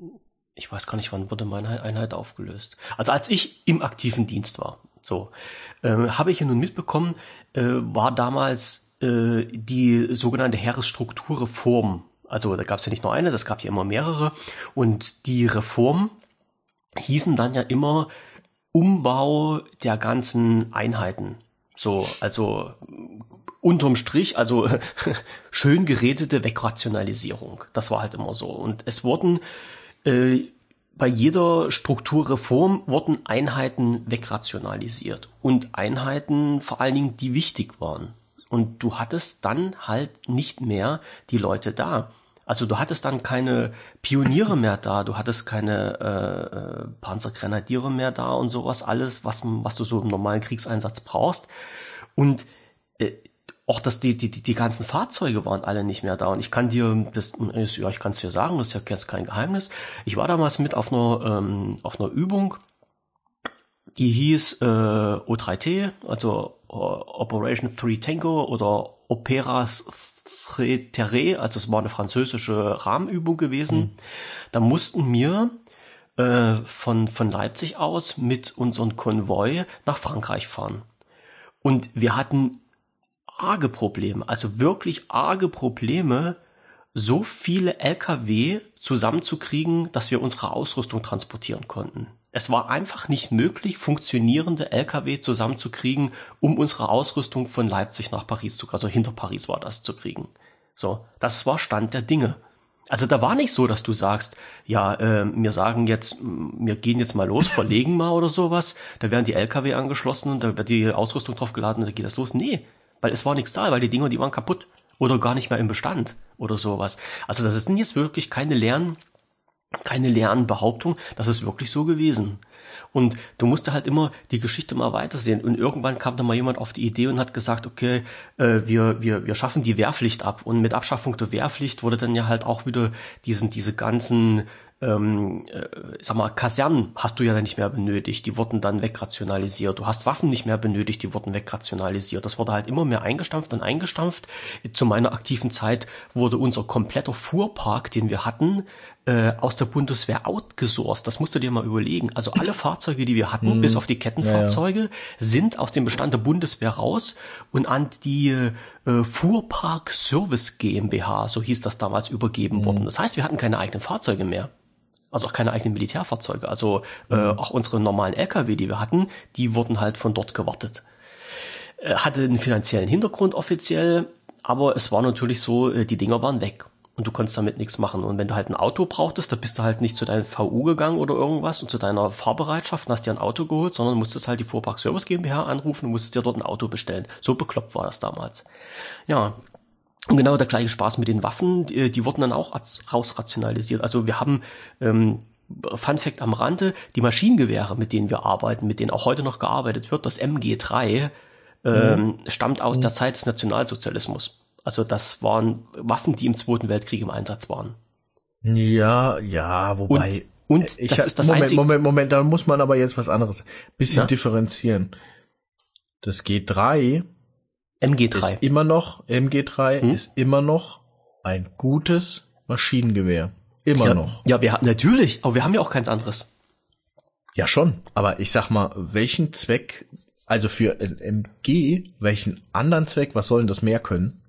ich weiß gar nicht, wann wurde meine Einheit aufgelöst. Also als ich im aktiven Dienst war, so, ähm, habe ich ja nun mitbekommen, äh, war damals äh, die sogenannte Heeresstrukturreform. Also da gab es ja nicht nur eine, das gab ja immer mehrere. Und die Reform hießen dann ja immer Umbau der ganzen Einheiten. So, also unterm Strich, also schön geredete Wegrationalisierung. Das war halt immer so. Und es wurden äh, bei jeder Strukturreform wurden Einheiten wegrationalisiert. Und Einheiten vor allen Dingen, die wichtig waren. Und du hattest dann halt nicht mehr die Leute da. Also du hattest dann keine Pioniere mehr da, du hattest keine äh, Panzergrenadiere mehr da und sowas, alles, was, was du so im normalen Kriegseinsatz brauchst. Und äh, auch dass die, die, die ganzen Fahrzeuge waren alle nicht mehr da. Und ich kann dir, das, ja, ich kann es dir sagen, das ist ja jetzt kein Geheimnis. Ich war damals mit auf einer, ähm, auf einer Übung, die hieß äh, O3T, also Operation Three Tango oder Operas Tre Terre, also es war eine französische Rahmenübung gewesen. Mhm. Da mussten wir äh, von, von Leipzig aus mit unserem Konvoi nach Frankreich fahren. Und wir hatten arge Probleme, also wirklich arge Probleme, so viele LKW zusammenzukriegen, dass wir unsere Ausrüstung transportieren konnten. Es war einfach nicht möglich, funktionierende LKW zusammenzukriegen, um unsere Ausrüstung von Leipzig nach Paris zu, also hinter Paris war das zu kriegen. So, das war Stand der Dinge. Also da war nicht so, dass du sagst, ja, äh, wir sagen jetzt, wir gehen jetzt mal los, verlegen mal oder sowas, da werden die LKW angeschlossen und da wird die Ausrüstung drauf geladen und da geht das los. Nee, weil es war nichts da, weil die Dinger, die waren kaputt oder gar nicht mehr im Bestand oder sowas. Also das ist jetzt wirklich keine leeren, keine leeren Behauptung, das ist wirklich so gewesen. Und du musst halt immer die Geschichte mal weitersehen. Und irgendwann kam da mal jemand auf die Idee und hat gesagt, okay, äh, wir, wir, wir schaffen die Wehrpflicht ab. Und mit Abschaffung der Wehrpflicht wurde dann ja halt auch wieder diesen, diese ganzen ähm, äh, sag mal, Kasernen hast du ja dann nicht mehr benötigt, die wurden dann wegrationalisiert. Du hast Waffen nicht mehr benötigt, die wurden wegrationalisiert. Das wurde halt immer mehr eingestampft und eingestampft. Zu meiner aktiven Zeit wurde unser kompletter Fuhrpark, den wir hatten, äh, aus der Bundeswehr outgesourced. Das musst du dir mal überlegen. Also alle Fahrzeuge, die wir hatten, hm. bis auf die Kettenfahrzeuge, ja, ja. sind aus dem Bestand der Bundeswehr raus und an die äh, Fuhrpark Service GmbH, so hieß das damals, übergeben hm. worden. Das heißt, wir hatten keine eigenen Fahrzeuge mehr also auch keine eigenen Militärfahrzeuge. Also äh, mhm. auch unsere normalen LKW, die wir hatten, die wurden halt von dort gewartet. Äh, hatte einen finanziellen Hintergrund offiziell, aber es war natürlich so, äh, die Dinger waren weg und du konntest damit nichts machen. Und wenn du halt ein Auto brauchtest, da bist du halt nicht zu deinem VU gegangen oder irgendwas und zu deiner Fahrbereitschaft und hast dir ein Auto geholt, sondern musstest halt die Fuhrpark Service GmbH anrufen und musstest dir dort ein Auto bestellen. So bekloppt war das damals. Ja, und genau der gleiche Spaß mit den Waffen, die, die wurden dann auch rausrationalisiert. Also wir haben, ähm, Fun Fact am Rande, die Maschinengewehre, mit denen wir arbeiten, mit denen auch heute noch gearbeitet wird, das MG3, ähm, mhm. stammt aus mhm. der Zeit des Nationalsozialismus. Also das waren Waffen, die im Zweiten Weltkrieg im Einsatz waren. Ja, ja, wobei. Und Und ich das ist das Moment, einzige. Moment, Moment, da muss man aber jetzt was anderes. Bisschen ja? differenzieren. Das G3 MG3 ist immer noch MG3 hm? ist immer noch ein gutes Maschinengewehr. Immer ja, noch. Ja, wir haben natürlich, aber wir haben ja auch keins anderes. Ja schon, aber ich sag mal, welchen Zweck, also für MG, welchen anderen Zweck, was sollen das mehr können?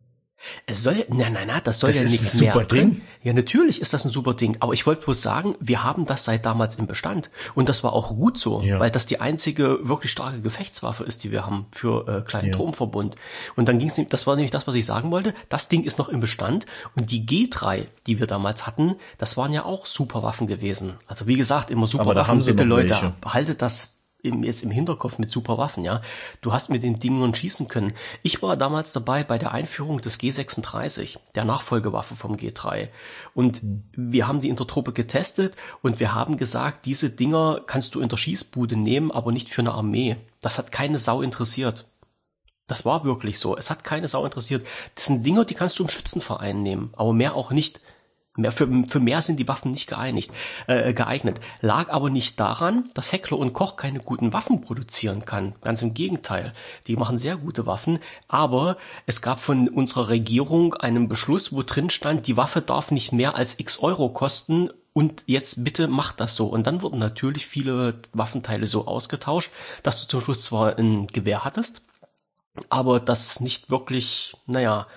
Es soll, nein, nein, nein, das soll das ja nichts mehr. Super Ding. Ja, natürlich ist das ein super Ding. Aber ich wollte bloß sagen, wir haben das seit damals im Bestand. Und das war auch gut so, ja. weil das die einzige wirklich starke Gefechtswaffe ist, die wir haben für äh, kleinen ja. Turmverbund. Und dann ging es, das war nämlich das, was ich sagen wollte. Das Ding ist noch im Bestand. Und die G3, die wir damals hatten, das waren ja auch super Waffen gewesen. Also wie gesagt, immer super Waffen. Bitte Leute, welche. haltet das im, jetzt im Hinterkopf mit super Waffen, ja. Du hast mit den Dingen schießen können. Ich war damals dabei bei der Einführung des G36, der Nachfolgewaffe vom G3. Und wir haben die in der Truppe getestet und wir haben gesagt, diese Dinger kannst du in der Schießbude nehmen, aber nicht für eine Armee. Das hat keine Sau interessiert. Das war wirklich so. Es hat keine Sau interessiert. Das sind Dinger, die kannst du im Schützenverein nehmen, aber mehr auch nicht. Mehr, für, für mehr sind die Waffen nicht geeinigt, äh, geeignet. Lag aber nicht daran, dass Heckler und Koch keine guten Waffen produzieren kann. Ganz im Gegenteil. Die machen sehr gute Waffen. Aber es gab von unserer Regierung einen Beschluss, wo drin stand, die Waffe darf nicht mehr als x Euro kosten und jetzt bitte macht das so. Und dann wurden natürlich viele Waffenteile so ausgetauscht, dass du zum Schluss zwar ein Gewehr hattest, aber das nicht wirklich, naja,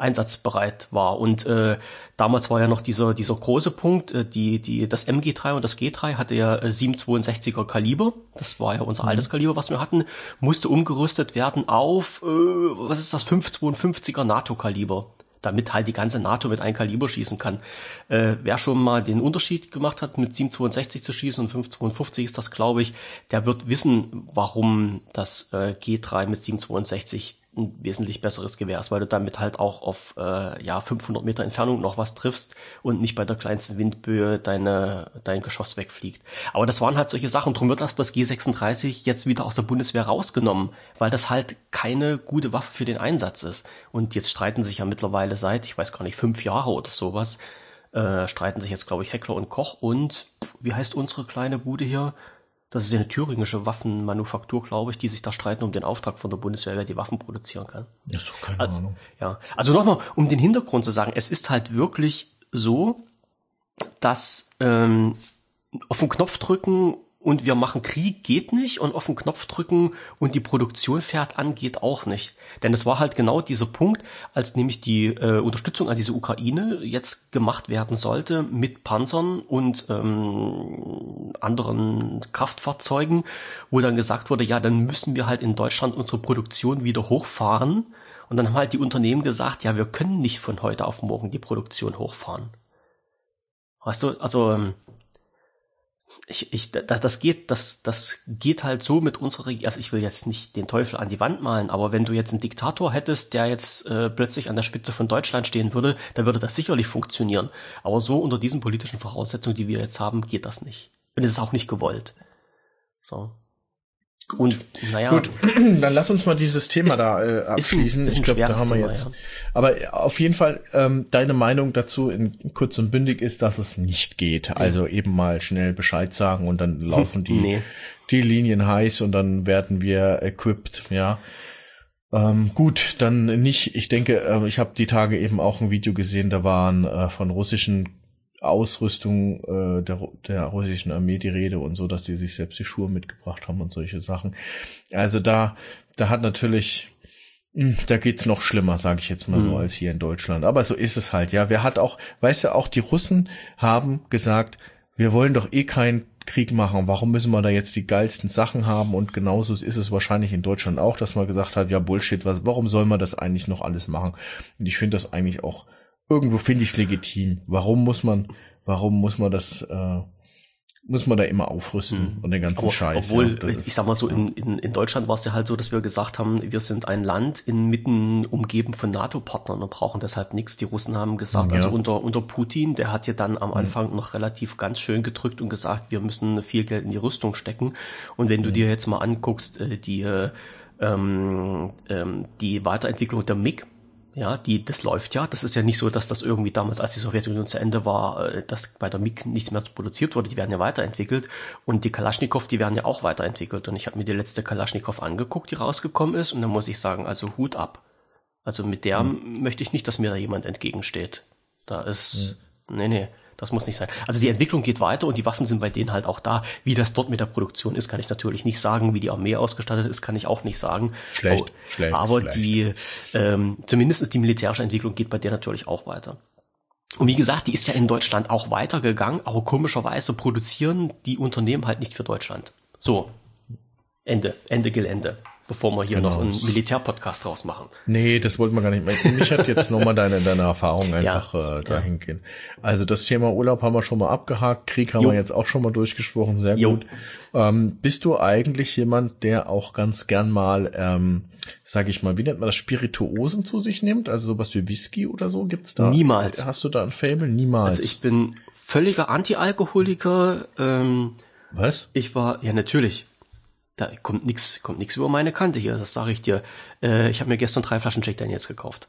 einsatzbereit war. Und äh, damals war ja noch dieser dieser große Punkt, äh, die die das MG3 und das G3 hatte ja äh, 762er Kaliber, das war ja unser mhm. altes Kaliber, was wir hatten, musste umgerüstet werden auf äh, was ist das 552er NATO Kaliber damit halt die ganze NATO mit einem Kaliber schießen kann. Äh, wer schon mal den Unterschied gemacht hat, mit 762 zu schießen und 552 ist das, glaube ich, der wird wissen, warum das äh, G3 mit 762 ein wesentlich besseres Gewehr ist, weil du damit halt auch auf äh, ja 500 Meter Entfernung noch was triffst und nicht bei der kleinsten Windböe deine dein Geschoss wegfliegt. Aber das waren halt solche Sachen. Drum wird das das G36 jetzt wieder aus der Bundeswehr rausgenommen, weil das halt keine gute Waffe für den Einsatz ist. Und jetzt streiten sich ja mittlerweile seit ich weiß gar nicht fünf Jahre oder sowas äh, streiten sich jetzt glaube ich Heckler und Koch und wie heißt unsere kleine Bude hier? Das ist ja eine thüringische Waffenmanufaktur, glaube ich, die sich da streiten um den Auftrag von der Bundeswehr, wer die Waffen produzieren kann. Ist doch keine also, Ahnung. Ja, also nochmal, um den Hintergrund zu sagen, es ist halt wirklich so, dass ähm, auf den Knopf drücken und wir machen Krieg geht nicht und auf den Knopf drücken und die Produktion fährt an geht auch nicht. Denn es war halt genau dieser Punkt, als nämlich die äh, Unterstützung an diese Ukraine jetzt gemacht werden sollte mit Panzern und ähm, anderen Kraftfahrzeugen, wo dann gesagt wurde, ja, dann müssen wir halt in Deutschland unsere Produktion wieder hochfahren. Und dann haben halt die Unternehmen gesagt, ja, wir können nicht von heute auf morgen die Produktion hochfahren. Weißt du, also ähm, ich, ich, das, das geht, das, das geht halt so mit unserer Regierung. Also ich will jetzt nicht den Teufel an die Wand malen, aber wenn du jetzt einen Diktator hättest, der jetzt äh, plötzlich an der Spitze von Deutschland stehen würde, dann würde das sicherlich funktionieren. Aber so unter diesen politischen Voraussetzungen, die wir jetzt haben, geht das nicht. Und es ist auch nicht gewollt. So. Und naja. Gut, dann lass uns mal dieses Thema ist, da äh, abschließen. Ein, ich glaube, da haben wir jetzt. Ja. Aber auf jeden Fall, ähm, deine Meinung dazu in kurz und bündig ist, dass es nicht geht. Also eben mal schnell Bescheid sagen und dann laufen die, nee. die Linien heiß und dann werden wir equipped, ja. Ähm, gut, dann nicht. Ich denke, äh, ich habe die Tage eben auch ein Video gesehen, da waren äh, von russischen Ausrüstung äh, der, der russischen Armee die Rede und so, dass die sich selbst die Schuhe mitgebracht haben und solche Sachen. Also da, da hat natürlich, hm, da geht's noch schlimmer, sage ich jetzt mal mhm. so, als hier in Deutschland. Aber so ist es halt, ja. Wer hat auch, weißt du, auch die Russen haben gesagt, wir wollen doch eh keinen Krieg machen. Warum müssen wir da jetzt die geilsten Sachen haben? Und genauso ist es wahrscheinlich in Deutschland auch, dass man gesagt hat, ja Bullshit, was, warum soll man das eigentlich noch alles machen? Und ich finde das eigentlich auch irgendwo finde ich es legitim. Warum muss man, warum muss man das, äh, muss man da immer aufrüsten mhm. und den ganzen Aber, Scheiß. Obwohl, ja, ich sag mal so, in, in, in Deutschland war es ja halt so, dass wir gesagt haben, wir sind ein Land inmitten umgeben von NATO-Partnern und brauchen deshalb nichts. Die Russen haben gesagt, ja. also unter, unter Putin, der hat ja dann am mhm. Anfang mhm. noch relativ ganz schön gedrückt und gesagt, wir müssen viel Geld in die Rüstung stecken. Und wenn du mhm. dir jetzt mal anguckst, äh, die, äh, ähm, ähm, die Weiterentwicklung der MIG, Ja, die, das läuft ja. Das ist ja nicht so, dass das irgendwie damals, als die Sowjetunion zu Ende war, äh, dass bei der MiG nichts mehr produziert wurde. Die werden ja weiterentwickelt. Und die Kalaschnikow, die werden ja auch weiterentwickelt. Und ich habe mir die letzte Kalaschnikow angeguckt, die rausgekommen ist. Und dann muss ich sagen, also Hut ab. Also mit der mhm. möchte ich nicht, dass mir da jemand entgegensteht. Da ist, mhm. nee, nee. Das muss nicht sein. Also die Entwicklung geht weiter und die Waffen sind bei denen halt auch da. Wie das dort mit der Produktion ist, kann ich natürlich nicht sagen. Wie die Armee ausgestattet ist, kann ich auch nicht sagen. Schlecht, aber, schlecht. Aber schlecht. die, ähm, zumindest die militärische Entwicklung geht bei der natürlich auch weiter. Und wie gesagt, die ist ja in Deutschland auch weitergegangen, aber komischerweise produzieren die Unternehmen halt nicht für Deutschland. So. Ende, Ende Gelände bevor wir hier genau. noch einen Militärpodcast draus machen. Nee, das wollten wir gar nicht. Mich hat jetzt nochmal deine, deine Erfahrung einfach ja, äh, dahin ja. gehen. Also das Thema Urlaub haben wir schon mal abgehakt, Krieg haben jo. wir jetzt auch schon mal durchgesprochen, sehr jo. gut. Ähm, bist du eigentlich jemand, der auch ganz gern mal, ähm, sag ich mal, wie nennt man das, Spirituosen zu sich nimmt? Also sowas wie Whisky oder so gibt's da? Niemals. Hast du da ein Fable? Niemals. Also ich bin völliger Anti-Alkoholiker. Ähm, Was? Ich war, ja natürlich, da kommt nix, kommt nix über meine Kante hier, das sage ich dir. Äh, ich habe mir gestern drei Flaschen Jack Daniels gekauft.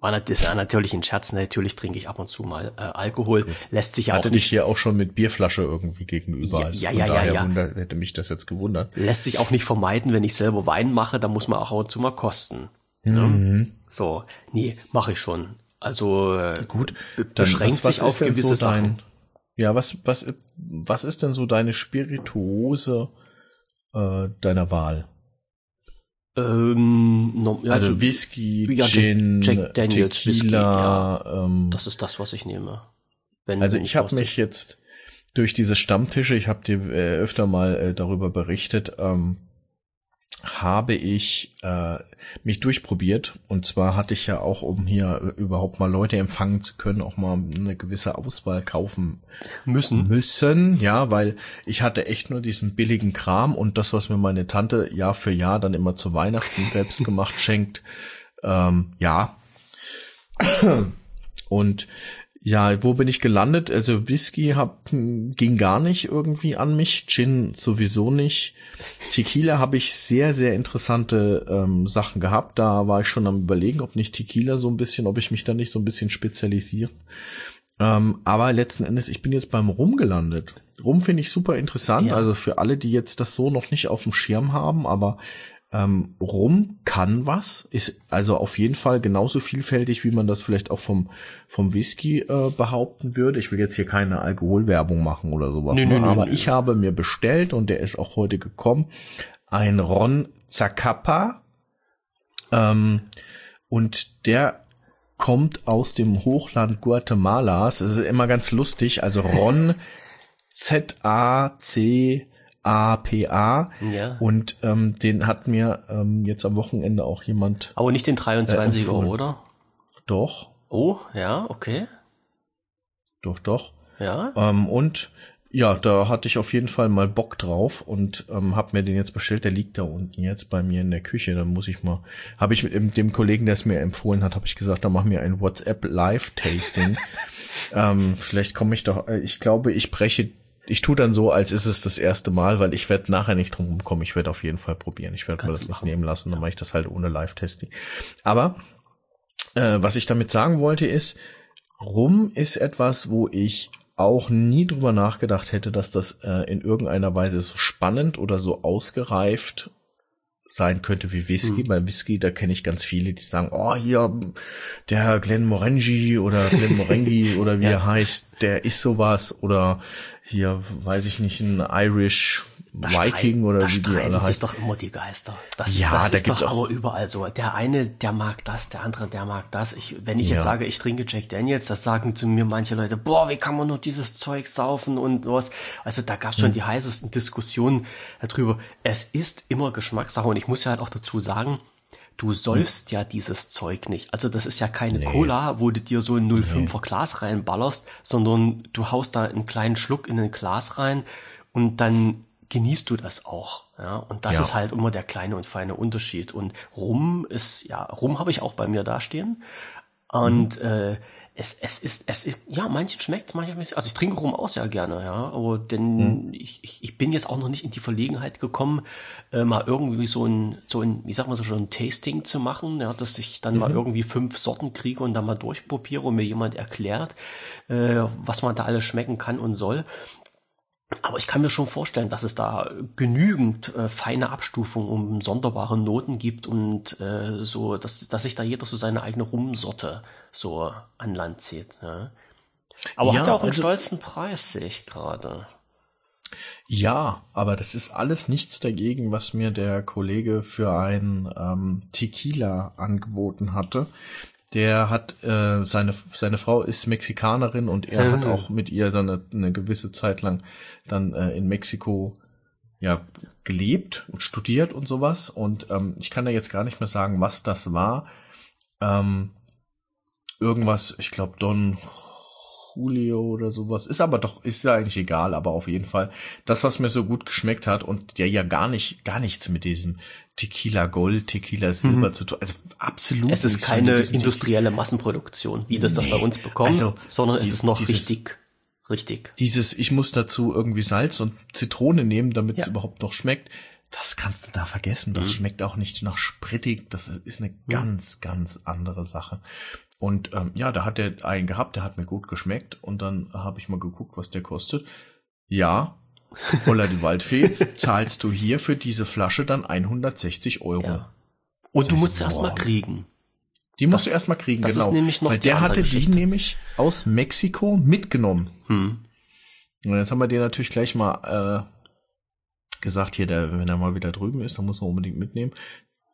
War das ja natürlich ein Scherz, natürlich trinke ich ab und zu mal äh, Alkohol, okay. lässt sich ja Hatte auch nicht hier auch schon mit Bierflasche irgendwie gegenüber. Ja, also ja, ja, ja, ja. Wunder, hätte mich das jetzt gewundert. Lässt sich auch nicht vermeiden, wenn ich selber Wein mache, dann muss man auch ab und zu mal kosten. Mhm. Ne? So, nee, mache ich schon. Also äh, gut, beschränkt was, was sich auf gewisse so dein, Sachen. Ja, was was was ist denn so deine Spirituose äh, deiner Wahl? Ähm, no, ja, also Whisky, ja, Gin, Jack Daniels Tequila, Whisky, ja. ähm, das ist das, was ich nehme. Wenn, also ich habe mich jetzt durch diese Stammtische, ich habe dir äh, öfter mal äh, darüber berichtet, ähm, habe ich äh, mich durchprobiert. Und zwar hatte ich ja auch, um hier überhaupt mal Leute empfangen zu können, auch mal eine gewisse Auswahl kaufen müssen. Müssen, ja, weil ich hatte echt nur diesen billigen Kram und das, was mir meine Tante Jahr für Jahr dann immer zu Weihnachten selbst gemacht schenkt, ähm, ja. Und ja, wo bin ich gelandet? Also Whisky hab, ging gar nicht irgendwie an mich, Gin sowieso nicht. Tequila habe ich sehr, sehr interessante ähm, Sachen gehabt. Da war ich schon am überlegen, ob nicht Tequila so ein bisschen, ob ich mich da nicht so ein bisschen spezialisiere. Ähm, aber letzten Endes, ich bin jetzt beim Rum gelandet. Rum finde ich super interessant. Ja. Also für alle, die jetzt das so noch nicht auf dem Schirm haben, aber ähm, Rum kann was, ist also auf jeden Fall genauso vielfältig, wie man das vielleicht auch vom, vom Whisky äh, behaupten würde. Ich will jetzt hier keine Alkoholwerbung machen oder sowas, nee, ne? nee, aber nee, ich habe mir bestellt und der ist auch heute gekommen, ein Ron Zacapa ähm, und der kommt aus dem Hochland Guatemalas. Es ist immer ganz lustig, also Ron Z-A-C APA. Ja. Und ähm, den hat mir ähm, jetzt am Wochenende auch jemand. Aber nicht den 23er, äh, oder? Doch. Oh, ja, okay. Doch, doch. Ja. Ähm, und ja, da hatte ich auf jeden Fall mal Bock drauf und ähm, habe mir den jetzt bestellt. Der liegt da unten jetzt bei mir in der Küche. Da muss ich mal, habe ich mit dem, dem Kollegen, der es mir empfohlen hat, habe ich gesagt, da mach mir ein WhatsApp Live Tasting. ähm, vielleicht komme ich doch. Äh, ich glaube, ich breche ich tu dann so, als ist es das erste Mal, weil ich werde nachher nicht drum kommen. Ich werde auf jeden Fall probieren. Ich werde mir das nicht nehmen lassen, dann mache ich das halt ohne Live-Testing. Aber äh, was ich damit sagen wollte ist, Rum ist etwas, wo ich auch nie drüber nachgedacht hätte, dass das äh, in irgendeiner Weise so spannend oder so ausgereift sein könnte wie Whisky. Mhm. Bei Whisky, da kenne ich ganz viele, die sagen, oh, hier, der Glenn Morengi oder Glenn Morengi oder wie ja. er heißt, der ist sowas oder hier, weiß ich nicht, ein Irish Viking oder wie die alle heißen. doch immer die Geister. Das ist, ja, das da ist doch aber überall so. Der eine, der mag das, der andere, der mag das. Ich, wenn ich ja. jetzt sage, ich trinke Jack Daniels, das sagen zu mir manche Leute, boah, wie kann man nur dieses Zeug saufen und was. Also da gab es schon hm. die heißesten Diskussionen darüber. Es ist immer Geschmackssache und ich muss ja halt auch dazu sagen, du säufst hm. ja dieses Zeug nicht. Also das ist ja keine nee. Cola, wo du dir so ein 05er nee. Glas reinballerst, sondern du haust da einen kleinen Schluck in ein Glas rein und dann genießt du das auch. Ja, und das ja. ist halt immer der kleine und feine Unterschied. Und Rum ist, ja, Rum habe ich auch bei mir dastehen. Und mhm. äh, es, es ist, es ist, ja, manchen schmeckt manchen schmeckt Also ich trinke Rum auch sehr gerne, ja. Aber denn mhm. ich, ich, ich bin jetzt auch noch nicht in die Verlegenheit gekommen, äh, mal irgendwie so ein, so ein, wie sagt man so schon, ein Tasting zu machen, ja, dass ich dann mhm. mal irgendwie fünf Sorten kriege und dann mal durchprobiere und mir jemand erklärt, äh, was man da alles schmecken kann und soll. Aber ich kann mir schon vorstellen, dass es da genügend äh, feine Abstufungen um sonderbare Noten gibt und äh, so, dass, dass sich da jeder so seine eigene Rumsorte so an Land zieht. Ne? Aber ja, hat ja auch einen also, stolzen Preis, sehe ich gerade. Ja, aber das ist alles nichts dagegen, was mir der Kollege für ein ähm, Tequila angeboten hatte. Der hat äh, seine seine Frau ist Mexikanerin und er mhm. hat auch mit ihr dann eine, eine gewisse Zeit lang dann äh, in Mexiko ja gelebt und studiert und sowas und ähm, ich kann da jetzt gar nicht mehr sagen, was das war. Ähm, irgendwas, ich glaube Don Julio oder sowas. Ist aber doch, ist ja eigentlich egal, aber auf jeden Fall das, was mir so gut geschmeckt hat und der ja gar nicht, gar nichts mit diesem Tequila Gold, Tequila Silber mhm. zu tun. Also absolut. Es ist keine industrielle Massenproduktion, wie das nee. das bei uns bekommt, also, sondern es ist noch dieses, richtig. Richtig. Dieses, ich muss dazu irgendwie Salz und Zitrone nehmen, damit ja. es überhaupt noch schmeckt. Das kannst du da vergessen. Das mhm. schmeckt auch nicht nach sprittig. Das ist eine mhm. ganz, ganz andere Sache. Und ähm, ja, da hat er einen gehabt, der hat mir gut geschmeckt. Und dann habe ich mal geguckt, was der kostet. Ja, Holla die Waldfee, zahlst du hier für diese Flasche dann 160 Euro. Ja. Und du musst sie erstmal kriegen. Die musst das, du erstmal kriegen, das genau. Ist nämlich noch Weil der hatte Geschichte. die nämlich aus Mexiko mitgenommen. Hm. Und jetzt haben wir dir natürlich gleich mal äh, gesagt, hier, der, wenn er mal wieder drüben ist, dann muss man unbedingt mitnehmen.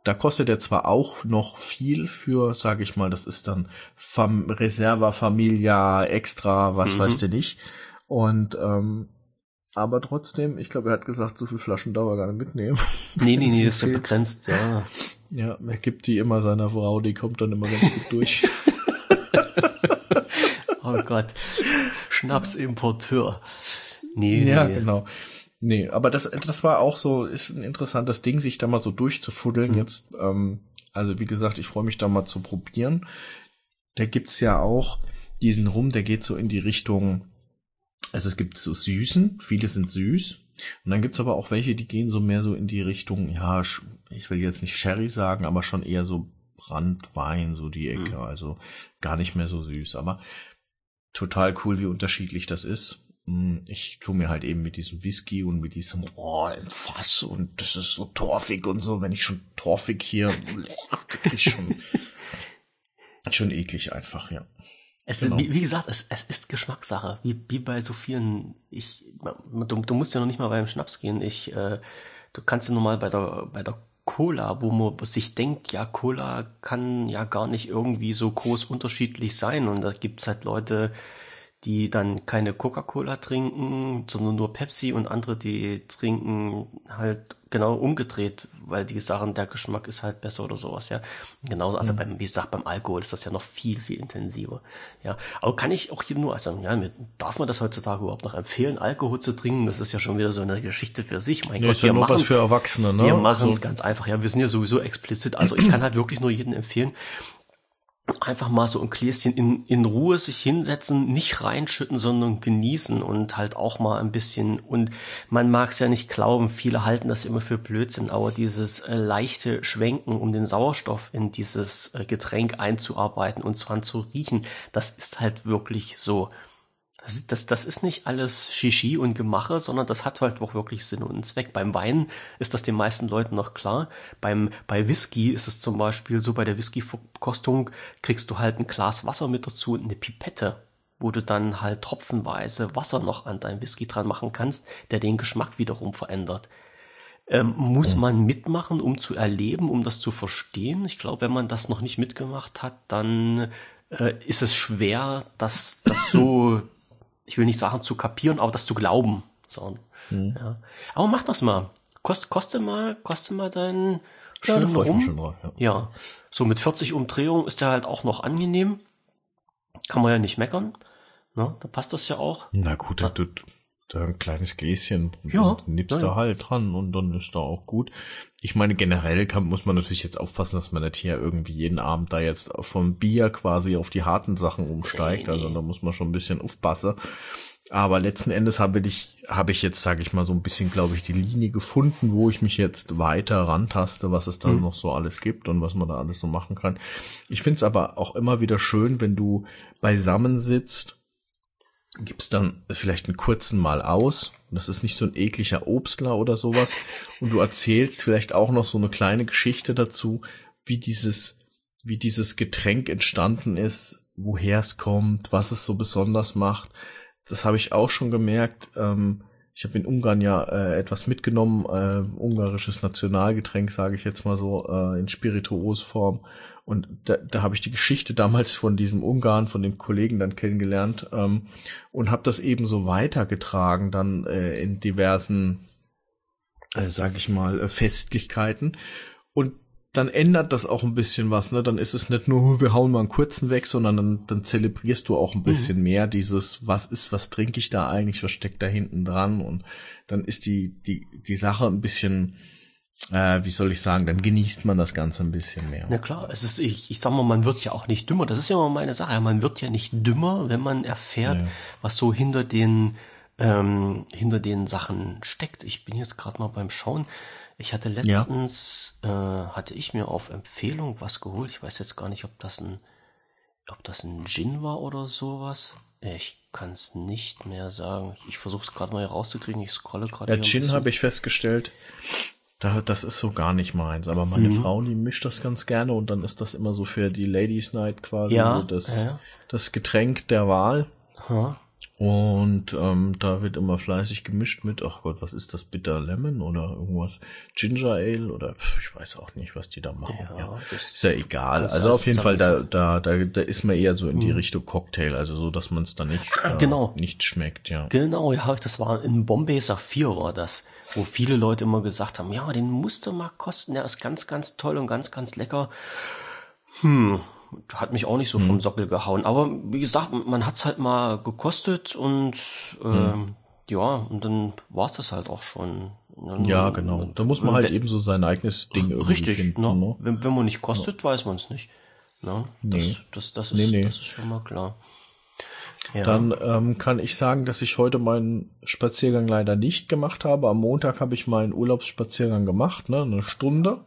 Da kostet er zwar auch noch viel für, sage ich mal, das ist dann Fam Reserva Familia Extra, was mhm. weißt du nicht. Und ähm, aber trotzdem, ich glaube, er hat gesagt, so viele Flaschen darf er gar nicht mitnehmen. Nee, nee, nee, das ist ja begrenzt, ja. Ja, er gibt die immer seiner Frau, die kommt dann immer ganz gut durch. oh Gott. Schnapsimporteur. Nee, ja, nee. genau. Nee, aber das, das war auch so, ist ein interessantes Ding, sich da mal so durchzufuddeln. Mhm. Jetzt, ähm, also wie gesagt, ich freue mich da mal zu probieren. Da gibt's ja auch diesen Rum, der geht so in die Richtung also es gibt so Süßen, viele sind süß. Und dann gibt's aber auch welche, die gehen so mehr so in die Richtung, ja, ich will jetzt nicht Sherry sagen, aber schon eher so Brandwein, so die Ecke. Mhm. Also gar nicht mehr so süß. Aber total cool, wie unterschiedlich das ist. Hm, ich tue mir halt eben mit diesem Whisky und mit diesem oh, im Fass und das ist so torfig und so. Wenn ich schon torfig hier, ich schon, schon eklig einfach, ja. Es genau. wie, wie, gesagt, es, es ist Geschmackssache, wie, wie bei so vielen. Ich, du, du musst ja noch nicht mal beim Schnaps gehen. Ich, äh, du kannst ja nur mal bei der bei der Cola, wo man sich denkt, ja, Cola kann ja gar nicht irgendwie so groß unterschiedlich sein. Und da gibt's halt Leute, die dann keine Coca-Cola trinken, sondern nur Pepsi und andere, die trinken halt genau umgedreht, weil die sagen, der Geschmack ist halt besser oder sowas, ja. Genauso, also mhm. beim, wie gesagt, beim Alkohol ist das ja noch viel, viel intensiver, ja. Aber kann ich auch hier nur sagen, ja, darf man das heutzutage überhaupt noch empfehlen, Alkohol zu trinken? Das ist ja schon wieder so eine Geschichte für sich. Mein ja, Gott, ist ja nur was für Erwachsene, ne? Wir machen es so. ganz einfach, ja. Wir sind ja sowieso explizit. Also ich kann halt wirklich nur jedem empfehlen, einfach mal so ein Gläschen in, in Ruhe sich hinsetzen, nicht reinschütten, sondern genießen und halt auch mal ein bisschen, und man mag es ja nicht glauben, viele halten das immer für Blödsinn, aber dieses äh, leichte Schwenken, um den Sauerstoff in dieses äh, Getränk einzuarbeiten und zwar zu riechen, das ist halt wirklich so. Das, das, das ist nicht alles Shishi und Gemache, sondern das hat halt auch wirklich Sinn und Zweck. Beim Wein ist das den meisten Leuten noch klar. Beim, bei Whisky ist es zum Beispiel so, bei der Whisky-Verkostung kriegst du halt ein Glas Wasser mit dazu und eine Pipette, wo du dann halt tropfenweise Wasser noch an dein Whisky dran machen kannst, der den Geschmack wiederum verändert. Ähm, muss man mitmachen, um zu erleben, um das zu verstehen? Ich glaube, wenn man das noch nicht mitgemacht hat, dann äh, ist es schwer, das, das so ich will nicht sagen zu kapieren, aber das zu glauben. So, mhm. ja. Aber mach das mal. Kost, koste mal, koste mal deinen schönen ja, Rum. Schon drauf, ja. ja. So mit 40 Umdrehungen ist der halt auch noch angenehm. Kann man ja nicht meckern. Ne? Da passt das ja auch. Na gut, da, du, da ein kleines Gläschen ja, nimmst ja, da halt dran und dann ist da auch gut. Ich meine, generell kann, muss man natürlich jetzt aufpassen, dass man nicht hier irgendwie jeden Abend da jetzt vom Bier quasi auf die harten Sachen umsteigt. Also da muss man schon ein bisschen aufpassen. Aber letzten Endes habe ich, habe ich jetzt, sage ich mal, so ein bisschen, glaube ich, die Linie gefunden, wo ich mich jetzt weiter rantaste, was es da mhm. noch so alles gibt und was man da alles so machen kann. Ich finde es aber auch immer wieder schön, wenn du beisammen sitzt gibst dann vielleicht einen kurzen Mal aus. Das ist nicht so ein ekliger Obstler oder sowas. Und du erzählst vielleicht auch noch so eine kleine Geschichte dazu, wie dieses, wie dieses Getränk entstanden ist, woher es kommt, was es so besonders macht. Das habe ich auch schon gemerkt. Ähm, ich habe in Ungarn ja äh, etwas mitgenommen, äh, ungarisches Nationalgetränk, sage ich jetzt mal so, äh, in Spirituosform. Und da, da habe ich die Geschichte damals von diesem Ungarn, von dem Kollegen dann kennengelernt ähm, und habe das eben so weitergetragen dann äh, in diversen, äh, sage ich mal, äh, Festlichkeiten. Und dann ändert das auch ein bisschen was, ne? Dann ist es nicht nur, wir hauen mal einen kurzen weg, sondern dann, dann zelebrierst du auch ein bisschen mhm. mehr dieses, was ist, was trinke ich da eigentlich, was steckt da hinten dran und dann ist die, die, die Sache ein bisschen, äh, wie soll ich sagen, dann genießt man das Ganze ein bisschen mehr. Na klar, es ist, ich, ich sag mal, man wird ja auch nicht dümmer. Das ist ja immer meine Sache. Man wird ja nicht dümmer, wenn man erfährt, ja. was so hinter den, ähm, hinter den Sachen steckt. Ich bin jetzt gerade mal beim Schauen. Ich hatte letztens, ja. äh, hatte ich mir auf Empfehlung was geholt. Ich weiß jetzt gar nicht, ob das ein, ob das ein Gin war oder sowas. Ich kann es nicht mehr sagen. Ich versuche es gerade mal rauszukriegen. Ich scrolle gerade. Der Gin habe ich festgestellt. Da, das ist so gar nicht meins. Aber meine mhm. Frau, die mischt das ganz gerne und dann ist das immer so für die Ladies Night quasi ja, so das, ja. das Getränk der Wahl. Ha. Und ähm, da wird immer fleißig gemischt mit, ach Gott, was ist das, Bitter Lemon oder irgendwas, Ginger Ale oder pf, ich weiß auch nicht, was die da machen. Ja, ja. ist ja egal. Also auf jeden Fall, da, da, da, da ist man eher so in die mhm. Richtung Cocktail, also so, dass man es dann nicht, äh, genau. nicht schmeckt, ja. Genau, ja, das war in Bombay Saphir war das, wo viele Leute immer gesagt haben, ja, den musst du mal kosten, der ist ganz, ganz toll und ganz, ganz lecker. Hm, hat mich auch nicht so mhm. vom Sockel gehauen. Aber wie gesagt, man hat's halt mal gekostet und äh, mhm. ja, und dann war's das halt auch schon. Dann, ja, genau. Da muss man halt wenn, eben so sein eigenes Ding irgendwie richtig, finden. Ne? Ne? Wenn, wenn man nicht kostet, ja. weiß man es nicht. Ne? Das, nee. das, das, ist, nee, nee. das ist schon mal klar. Ja. Dann ähm, kann ich sagen, dass ich heute meinen Spaziergang leider nicht gemacht habe. Am Montag habe ich meinen Urlaubsspaziergang gemacht, ne, eine Stunde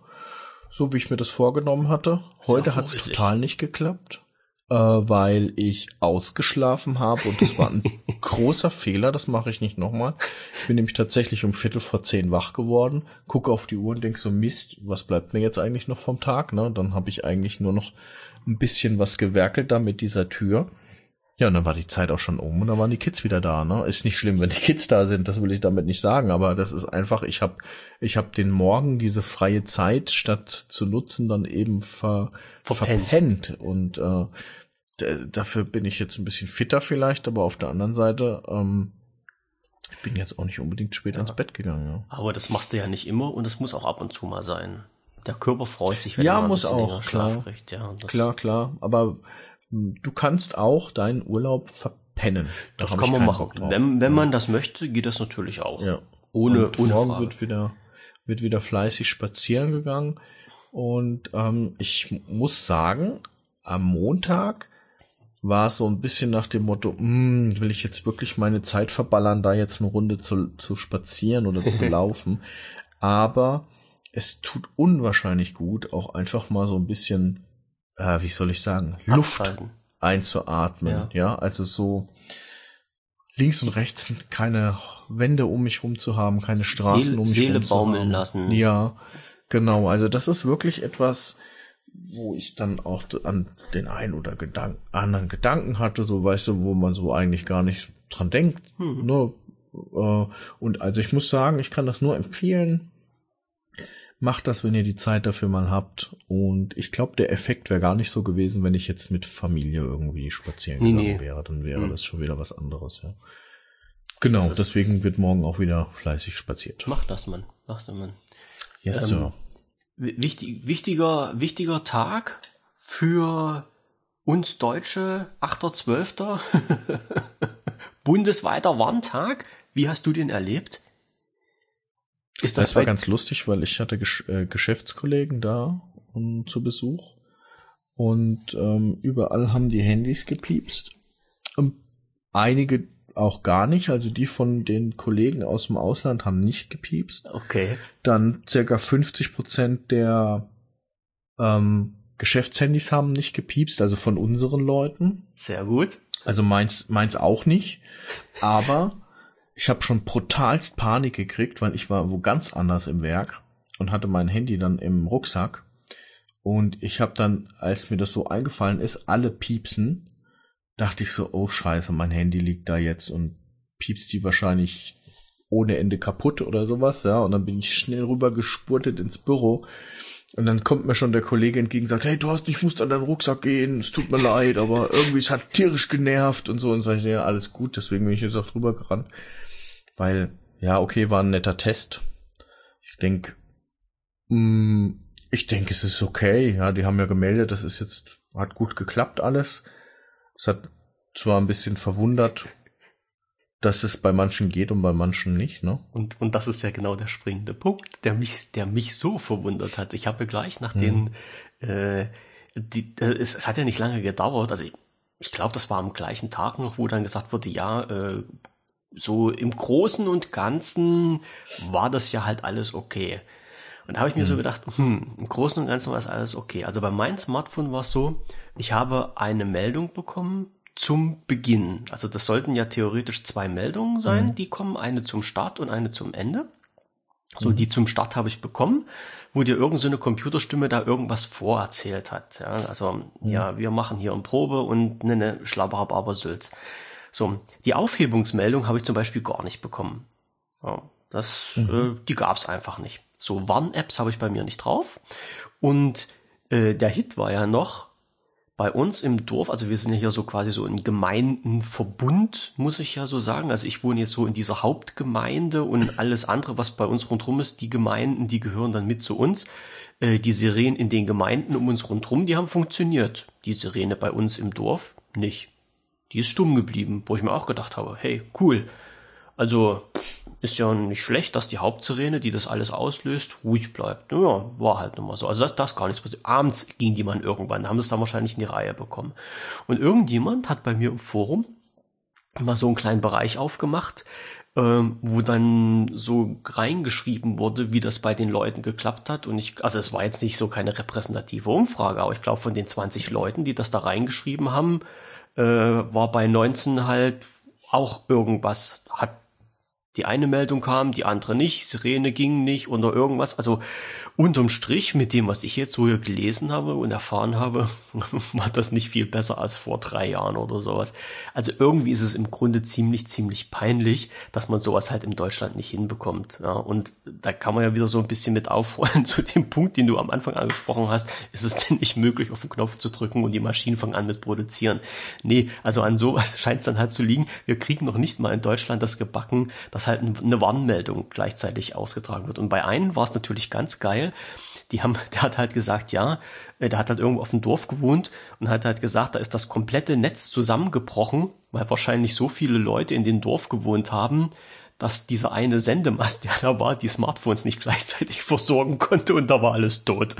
so wie ich mir das vorgenommen hatte. Heute hat es total nicht geklappt, äh, weil ich ausgeschlafen habe und das war ein großer Fehler, das mache ich nicht nochmal. Ich bin nämlich tatsächlich um Viertel vor zehn wach geworden, gucke auf die Uhr und denke so, Mist, was bleibt mir jetzt eigentlich noch vom Tag? Ne? Dann habe ich eigentlich nur noch ein bisschen was gewerkelt da mit dieser Tür. Ja, und dann war die Zeit auch schon um und dann waren die Kids wieder da. Ne? Ist nicht schlimm, wenn die Kids da sind, das will ich damit nicht sagen, aber das ist einfach, ich habe ich hab den Morgen diese freie Zeit, statt zu nutzen, dann eben ver, verpennt. verpennt. Und äh, dafür bin ich jetzt ein bisschen fitter vielleicht, aber auf der anderen Seite, ähm, ich bin jetzt auch nicht unbedingt spät ja. ins Bett gegangen. Ja. Aber das machst du ja nicht immer und das muss auch ab und zu mal sein. Der Körper freut sich, wenn ja, man muss auch, klar. kriegt. Ja, klar, klar. Aber Du kannst auch deinen Urlaub verpennen. Da das kann man machen. Wenn, wenn man das möchte, geht das natürlich auch. Ja. Ohne, und ohne morgen Frage. wird wieder, wird wieder fleißig spazieren gegangen. Und ähm, ich muss sagen, am Montag war es so ein bisschen nach dem Motto, hm, will ich jetzt wirklich meine Zeit verballern, da jetzt eine Runde zu, zu spazieren oder zu laufen. Aber es tut unwahrscheinlich gut, auch einfach mal so ein bisschen äh, wie soll ich sagen, Luft einzuatmen. Ja. ja, also so links und rechts keine Wände um mich rum zu haben, keine Straßen Seele, um mich Seele rum zu baumeln lassen. Ja, genau. Also das ist wirklich etwas, wo ich dann auch an den einen oder Gedank anderen Gedanken hatte, so weißt du, wo man so eigentlich gar nicht dran denkt. Hm. Ne? Äh, und also ich muss sagen, ich kann das nur empfehlen. Macht das, wenn ihr die Zeit dafür mal habt. Und ich glaube, der Effekt wäre gar nicht so gewesen, wenn ich jetzt mit Familie irgendwie spazieren nee, gegangen nee. wäre. Dann wäre mhm. das schon wieder was anderes, ja. Genau, deswegen wird morgen auch wieder fleißig spaziert. Mach das, Mann. Mach das, Mann. Yes, ähm, Sir. Wichtig, wichtiger, wichtiger Tag für uns Deutsche, 8.12. Bundesweiter Warntag. Wie hast du den erlebt? Ist das, das war ganz lustig, weil ich hatte Gesch äh, Geschäftskollegen da um, zu Besuch und ähm, überall haben die Handys gepiepst. Und einige auch gar nicht, also die von den Kollegen aus dem Ausland haben nicht gepiepst. Okay. Dann circa 50 Prozent der ähm, Geschäftshandys haben nicht gepiepst, also von unseren Leuten. Sehr gut. Also meins, meins auch nicht. Aber ich habe schon brutalst Panik gekriegt, weil ich war wo ganz anders im Werk und hatte mein Handy dann im Rucksack. Und ich habe dann, als mir das so eingefallen ist, alle piepsen, dachte ich so, oh scheiße, mein Handy liegt da jetzt und piepst die wahrscheinlich ohne Ende kaputt oder sowas, ja. Und dann bin ich schnell rüber gespurtet ins Büro. Und dann kommt mir schon der Kollege entgegen sagt, hey, du hast, ich muss an deinen Rucksack gehen, es tut mir leid, aber irgendwie, es hat tierisch genervt und so. Und sage ich, ja, alles gut, deswegen bin ich jetzt auch drüber gerannt. Weil, ja, okay, war ein netter Test. Ich denke, mm, ich denke, es ist okay. Ja, die haben ja gemeldet, das ist jetzt, hat gut geklappt alles. Es hat zwar ein bisschen verwundert, dass es bei manchen geht und bei manchen nicht, ne? Und, und das ist ja genau der springende Punkt, der mich, der mich so verwundert hat. Ich habe gleich nach hm. den, äh, die, äh, es, es hat ja nicht lange gedauert, also ich, ich glaube, das war am gleichen Tag noch, wo dann gesagt wurde, ja, äh, so im Großen und Ganzen war das ja halt alles okay. Und da habe ich mir hm. so gedacht, hm, im Großen und Ganzen war das alles okay. Also bei meinem Smartphone war es so, ich habe eine Meldung bekommen zum Beginn. Also das sollten ja theoretisch zwei Meldungen sein, hm. die kommen, eine zum Start und eine zum Ende. So, mhm. die zum Start habe ich bekommen, wo dir irgendeine so Computerstimme da irgendwas vorerzählt hat. Ja, also, mhm. ja, wir machen hier eine Probe und ne, ne, Schlabberhababersülz. So, die Aufhebungsmeldung habe ich zum Beispiel gar nicht bekommen. Ja, das, mhm. äh, die gab's einfach nicht. So Warn-Apps habe ich bei mir nicht drauf. Und äh, der Hit war ja noch bei uns im Dorf, also wir sind ja hier so quasi so ein Gemeindenverbund, muss ich ja so sagen. Also ich wohne jetzt so in dieser Hauptgemeinde und alles andere, was bei uns rundherum ist, die Gemeinden, die gehören dann mit zu uns. Äh, die Sirenen in den Gemeinden um uns rundherum, die haben funktioniert. Die Sirene bei uns im Dorf nicht die ist stumm geblieben, wo ich mir auch gedacht habe, hey, cool. Also ist ja nicht schlecht, dass die Hauptsirene, die das alles auslöst, ruhig bleibt. Ja, war halt nun mal so. Also das, das gar nichts passiert. Abends ging die man irgendwann, haben sie es dann wahrscheinlich in die Reihe bekommen. Und irgendjemand hat bei mir im Forum mal so einen kleinen Bereich aufgemacht, ähm, wo dann so reingeschrieben wurde, wie das bei den Leuten geklappt hat. Und ich, also es war jetzt nicht so keine repräsentative Umfrage, aber ich glaube von den 20 Leuten, die das da reingeschrieben haben, äh, war bei 19 halt auch irgendwas. Hat die eine Meldung kam, die andere nicht, Sirene ging nicht oder irgendwas. Also unterm Strich mit dem, was ich jetzt so hier gelesen habe und erfahren habe, war das nicht viel besser als vor drei Jahren oder sowas. Also irgendwie ist es im Grunde ziemlich, ziemlich peinlich, dass man sowas halt in Deutschland nicht hinbekommt. Ja, und da kann man ja wieder so ein bisschen mit aufrollen zu dem Punkt, den du am Anfang angesprochen hast. Ist es denn nicht möglich, auf den Knopf zu drücken und die Maschinen fangen an mit produzieren? Nee, also an sowas scheint es dann halt zu liegen. Wir kriegen noch nicht mal in Deutschland das gebacken, dass halt eine Warnmeldung gleichzeitig ausgetragen wird. Und bei einem war es natürlich ganz geil, die haben, der hat halt gesagt, ja, äh, der hat halt irgendwo auf dem Dorf gewohnt und hat halt gesagt, da ist das komplette Netz zusammengebrochen, weil wahrscheinlich so viele Leute in dem Dorf gewohnt haben, dass dieser eine Sendemast, der da war, die Smartphones nicht gleichzeitig versorgen konnte und da war alles tot.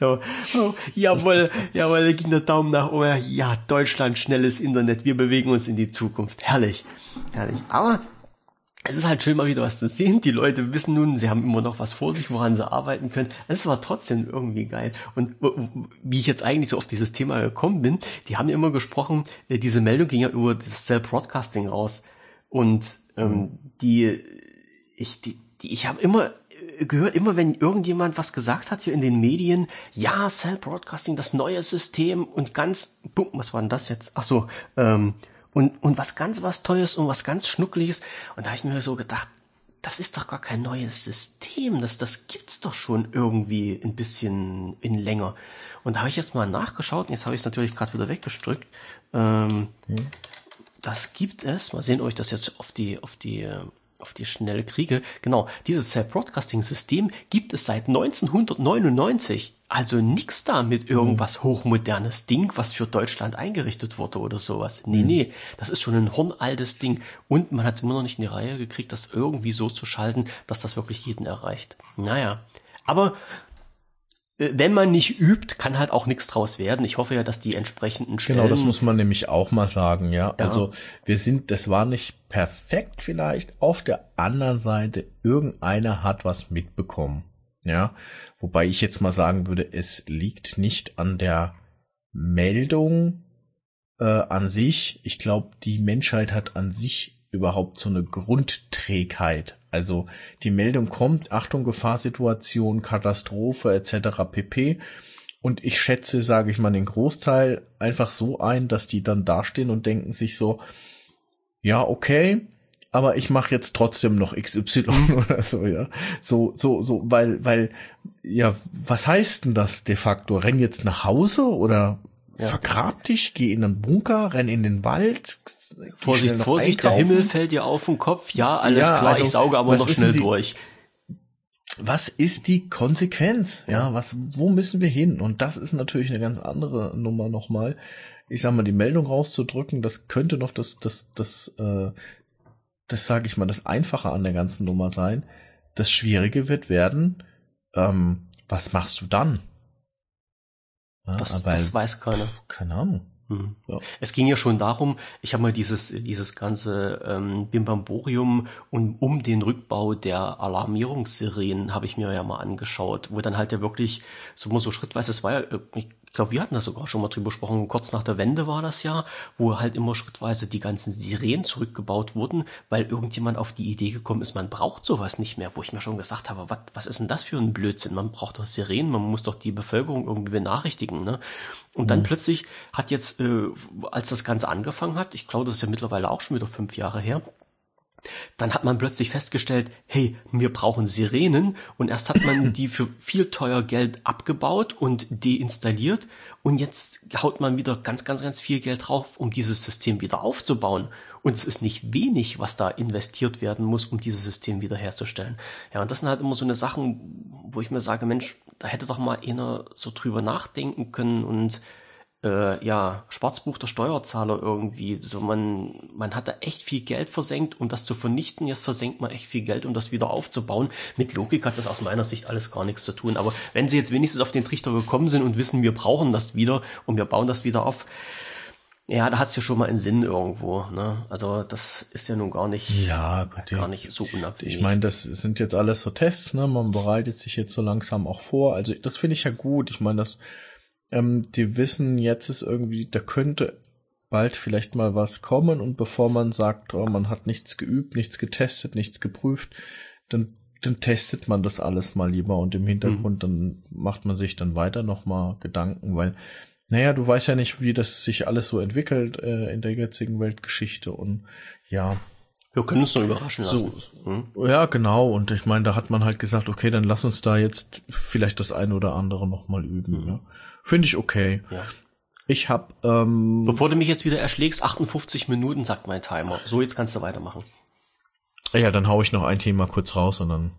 Ja, oh, jawohl, jawohl, da ging der Daumen nach oben. Ja, Deutschland, schnelles Internet, wir bewegen uns in die Zukunft. Herrlich, herrlich. Aber es ist halt schön mal wieder was zu sehen. Die Leute wissen nun, sie haben immer noch was vor sich, woran sie arbeiten können. Es war trotzdem irgendwie geil. Und wie ich jetzt eigentlich so auf dieses Thema gekommen bin, die haben ja immer gesprochen, äh, diese Meldung ging ja über das Self-Broadcasting raus. Und ähm, die, ich, die, die, ich habe immer äh, gehört, immer wenn irgendjemand was gesagt hat hier in den Medien, ja, Self-Broadcasting, das neue System und ganz, was war denn das jetzt? Ach so, ähm, und, und was ganz was Tolles und was ganz Schnuckliges. Und da habe ich mir so gedacht, das ist doch gar kein neues System. Das, das gibt's doch schon irgendwie ein bisschen in länger. Und da habe ich jetzt mal nachgeschaut und jetzt habe ich es natürlich gerade wieder weggedrückt. Ähm, hm. Das gibt es. Mal sehen, ob ich das jetzt auf die, auf die, auf die schnelle kriege. Genau, dieses Self-Broadcasting-System gibt es seit 1999. also nix da mit irgendwas hochmodernes Ding, was für Deutschland eingerichtet wurde oder sowas. Nee, mhm. nee, das ist schon ein hornaltes Ding. Und man hat es immer noch nicht in die Reihe gekriegt, das irgendwie so zu schalten, dass das wirklich jeden erreicht. Naja, aber äh, wenn man nicht übt, kann halt auch nichts draus werden. Ich hoffe ja, dass die entsprechenden Stellen. Genau, das muss man nämlich auch mal sagen, ja. ja. Also wir sind, das war nicht perfekt vielleicht. Auf der anderen Seite, irgendeiner hat was mitbekommen. Ja, wobei ich jetzt mal sagen würde, es liegt nicht an der Meldung äh, an sich. Ich glaube, die Menschheit hat an sich überhaupt so eine Grundträgheit. Also die Meldung kommt, Achtung, Gefahrsituation, Katastrophe etc. pp. Und ich schätze, sage ich mal, den Großteil einfach so ein, dass die dann dastehen und denken sich so, ja, okay, aber ich mache jetzt trotzdem noch XY oder so, ja. So, so, so, weil, weil, ja, was heißt denn das de facto? Renn jetzt nach Hause oder ja. vergrab dich, geh in einen Bunker, renn in den Wald. Vorsicht, Vorsicht, einkaufen. der Himmel fällt dir auf den Kopf. Ja, alles ja, klar, also, ich sauge aber noch schnell die, durch. Was ist die Konsequenz? Ja, was, wo müssen wir hin? Und das ist natürlich eine ganz andere Nummer nochmal. Ich sag mal, die Meldung rauszudrücken, das könnte noch das, das, das, äh, das sage ich mal, das Einfache an der ganzen Nummer sein. Das Schwierige wird werden, ähm, was machst du dann? Ja, das, das weiß keiner. Keine Ahnung. Hm. Ja. Es ging ja schon darum, ich habe mal dieses, dieses ganze ähm, Bimbamborium und um den Rückbau der Alarmierungssirenen habe ich mir ja mal angeschaut, wo dann halt ja wirklich so mal so schrittweise, es war ja, ich ich glaube, wir hatten da sogar schon mal drüber gesprochen, kurz nach der Wende war das ja, wo halt immer schrittweise die ganzen Sirenen zurückgebaut wurden, weil irgendjemand auf die Idee gekommen ist, man braucht sowas nicht mehr, wo ich mir schon gesagt habe, was, was ist denn das für ein Blödsinn? Man braucht doch Sirenen, man muss doch die Bevölkerung irgendwie benachrichtigen, ne? Und dann mhm. plötzlich hat jetzt, äh, als das Ganze angefangen hat, ich glaube, das ist ja mittlerweile auch schon wieder fünf Jahre her, dann hat man plötzlich festgestellt, hey, wir brauchen Sirenen und erst hat man die für viel teuer Geld abgebaut und deinstalliert und jetzt haut man wieder ganz, ganz, ganz viel Geld drauf, um dieses System wieder aufzubauen. Und es ist nicht wenig, was da investiert werden muss, um dieses System wiederherzustellen. Ja, und das sind halt immer so eine Sachen, wo ich mir sage, Mensch, da hätte doch mal einer so drüber nachdenken können und äh, ja, Schwarzbuch der Steuerzahler irgendwie. So man, man hat da echt viel Geld versenkt, um das zu vernichten. Jetzt versenkt man echt viel Geld, um das wieder aufzubauen. Mit Logik hat das aus meiner Sicht alles gar nichts zu tun. Aber wenn sie jetzt wenigstens auf den Trichter gekommen sind und wissen, wir brauchen das wieder und wir bauen das wieder auf, ja, da hat's ja schon mal einen Sinn irgendwo. Ne? Also das ist ja nun gar nicht, ja, gar nicht so unabhängig. Ich meine, das sind jetzt alles so Tests. Ne? Man bereitet sich jetzt so langsam auch vor. Also das finde ich ja gut. Ich meine, das ähm, die wissen, jetzt ist irgendwie, da könnte bald vielleicht mal was kommen und bevor man sagt, oh, man hat nichts geübt, nichts getestet, nichts geprüft, dann, dann testet man das alles mal lieber und im Hintergrund mhm. dann macht man sich dann weiter nochmal Gedanken, weil, naja, du weißt ja nicht, wie das sich alles so entwickelt äh, in der jetzigen Weltgeschichte und ja. Wir können uns nur überraschen lassen. So, hm? Ja, genau. Und ich meine, da hat man halt gesagt, okay, dann lass uns da jetzt vielleicht das eine oder andere nochmal üben. Mhm. Ja. Finde ich okay. Ja. Ich habe. Ähm, Bevor du mich jetzt wieder erschlägst, 58 Minuten, sagt mein Timer. So, jetzt kannst du weitermachen. Ja, dann hau ich noch ein Thema kurz raus und dann.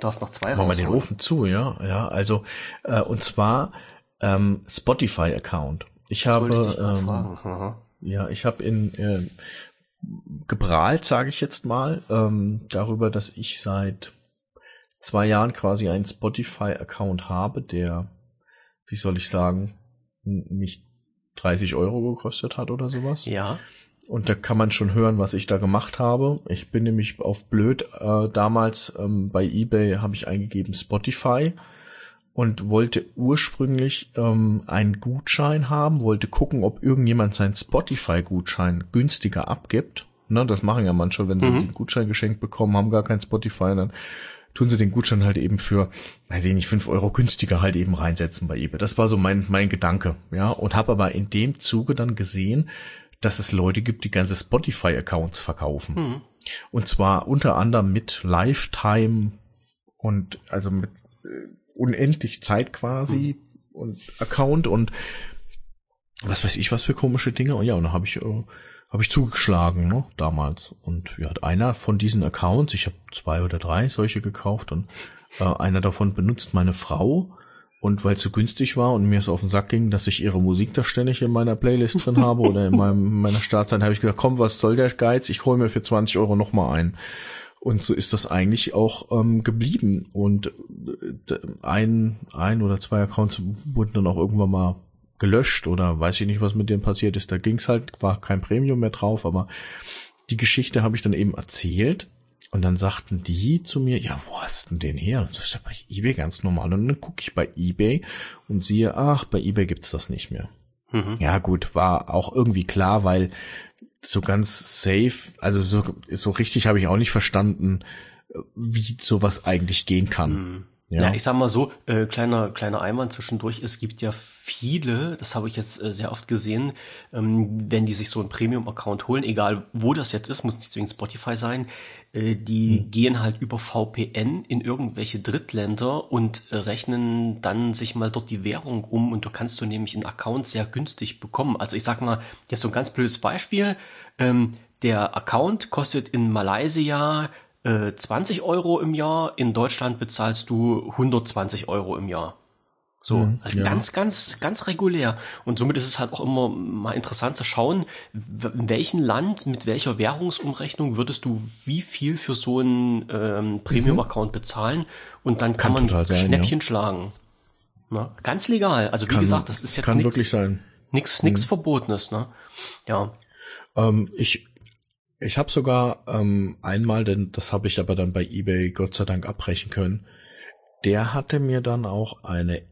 Du hast noch zwei Machen wir den Ofen zu, ja. Ja, also, äh, und zwar ähm, Spotify-Account. Ich das habe. Ich ähm, ja, ich habe in äh, geprahlt, sage ich jetzt mal, ähm, darüber, dass ich seit zwei Jahren quasi einen Spotify-Account habe, der wie soll ich sagen, nicht 30 Euro gekostet hat oder sowas. Ja. Und da kann man schon hören, was ich da gemacht habe. Ich bin nämlich auf blöd. Äh, damals ähm, bei eBay habe ich eingegeben Spotify und wollte ursprünglich ähm, einen Gutschein haben, wollte gucken, ob irgendjemand seinen Spotify-Gutschein günstiger abgibt. Ne, das machen ja manche, wenn sie mhm. einen Gutschein geschenkt bekommen, haben gar kein Spotify, dann tun sie den Gutschein halt eben für, weiß ich nicht, fünf Euro günstiger halt eben reinsetzen bei eBay. Das war so mein, mein Gedanke, ja, und habe aber in dem Zuge dann gesehen, dass es Leute gibt, die ganze Spotify-Accounts verkaufen. Mhm. Und zwar unter anderem mit Lifetime und also mit äh, unendlich Zeit quasi mhm. und Account und was weiß ich was für komische Dinge. Und ja, und dann habe ich äh, habe ich zugeschlagen, ne, damals. Und ja, einer von diesen Accounts, ich habe zwei oder drei solche gekauft und äh, einer davon benutzt meine Frau. Und weil es so günstig war und mir es auf den Sack ging, dass ich ihre Musik da ständig in meiner Playlist drin habe oder in meinem, meiner Startzeit, habe ich gesagt, komm, was soll der Geiz? Ich hole mir für 20 Euro nochmal ein. Und so ist das eigentlich auch ähm, geblieben. Und äh, ein, ein oder zwei Accounts wurden dann auch irgendwann mal gelöscht oder weiß ich nicht, was mit denen passiert ist. Da ging's halt, war kein Premium mehr drauf, aber die Geschichte habe ich dann eben erzählt und dann sagten die zu mir, ja, wo hast denn den her? Und das ist ja bei eBay ganz normal. Und dann gucke ich bei eBay und siehe, ach, bei eBay gibt's das nicht mehr. Mhm. Ja, gut, war auch irgendwie klar, weil so ganz safe, also so, so richtig habe ich auch nicht verstanden, wie sowas eigentlich gehen kann. Mhm. Ja. ja, ich sag mal so, äh, kleiner, kleiner Einwand zwischendurch, es gibt ja viele, das habe ich jetzt äh, sehr oft gesehen, ähm, wenn die sich so einen Premium-Account holen, egal wo das jetzt ist, muss nicht zwingend Spotify sein, äh, die hm. gehen halt über VPN in irgendwelche Drittländer und äh, rechnen dann sich mal dort die Währung um und du kannst du nämlich einen Account sehr günstig bekommen. Also ich sag mal, jetzt so ein ganz blödes Beispiel, ähm, der Account kostet in Malaysia 20 äh, Euro im Jahr, in Deutschland bezahlst du 120 Euro im Jahr. So, mhm, also ja. ganz, ganz, ganz regulär. Und somit ist es halt auch immer mal interessant zu schauen, in welchem Land, mit welcher Währungsumrechnung würdest du wie viel für so einen ähm, Premium-Account mhm. bezahlen und dann kann, kann man sein, Schnäppchen ja. schlagen. Na, ganz legal. Also wie kann, gesagt, das ist jetzt kann nix, wirklich sein. Nix, nix mhm. Verbotenes, ne? Ja. Ähm, ich ich habe sogar ähm, einmal, denn das habe ich aber dann bei eBay Gott sei Dank abbrechen können. Der hatte mir dann auch eine,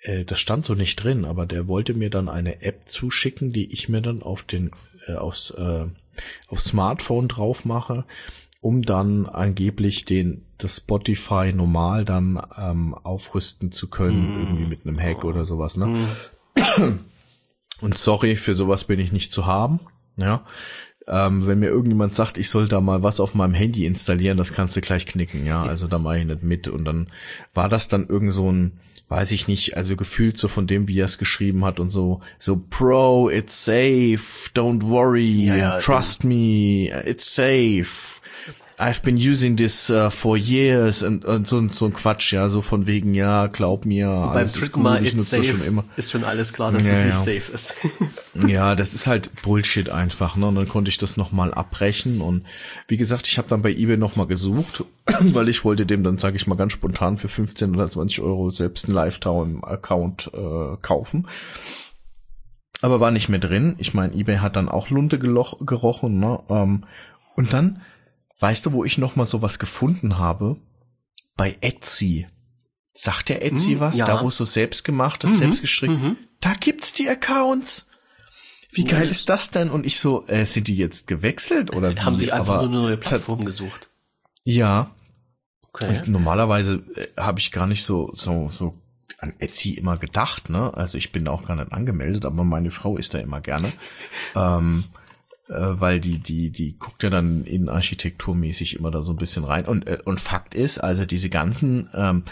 äh, das stand so nicht drin, aber der wollte mir dann eine App zuschicken, die ich mir dann auf den äh, aufs, äh, aufs Smartphone drauf mache, um dann angeblich den das Spotify normal dann ähm, aufrüsten zu können, mm. irgendwie mit einem Hack oder sowas. Ne? Mm. Und sorry, für sowas bin ich nicht zu haben. Ja, ähm, wenn mir irgendjemand sagt, ich soll da mal was auf meinem Handy installieren, das kannst du gleich knicken, ja. Also da mache ich nicht mit. Und dann war das dann irgend so ein, weiß ich nicht, also gefühlt so von dem, wie er es geschrieben hat und so, so Pro, it's safe, don't worry, ja, ja, trust me, it's safe. I've been using this uh, for years und, und so, so ein Quatsch, ja, so von wegen, ja, glaub mir, und alles beim ist gut, Mal, ich nutze das schon immer. Ist schon alles klar, dass ja, es nicht ja. safe ist. ja, das ist halt Bullshit einfach, ne? Und dann konnte ich das nochmal abbrechen und wie gesagt, ich habe dann bei eBay nochmal gesucht, weil ich wollte dem dann, sage ich mal, ganz spontan für 15 oder 20 Euro selbst einen Lifetime-Account äh, kaufen. Aber war nicht mehr drin. Ich meine, eBay hat dann auch Lunte gerochen, ne? Ähm, und dann Weißt du, wo ich noch mal sowas gefunden habe? Bei Etsy. Sagt der Etsy hm, was? Ja. Da, wo es so selbstgemachtes, mhm, selbstgestrickt. Mhm. Da gibt's die Accounts. Wie ja, geil ist das denn? Und ich so, äh, sind die jetzt gewechselt oder wie? Haben sie einfach nur eine neue Plattform gesucht? Ja. Okay. Und normalerweise äh, habe ich gar nicht so so so an Etsy immer gedacht, ne? Also ich bin auch gar nicht angemeldet, aber meine Frau ist da immer gerne. ähm, äh, weil die, die, die guckt ja dann in architekturmäßig immer da so ein bisschen rein. Und, äh, und Fakt ist, also diese ganzen, ähm,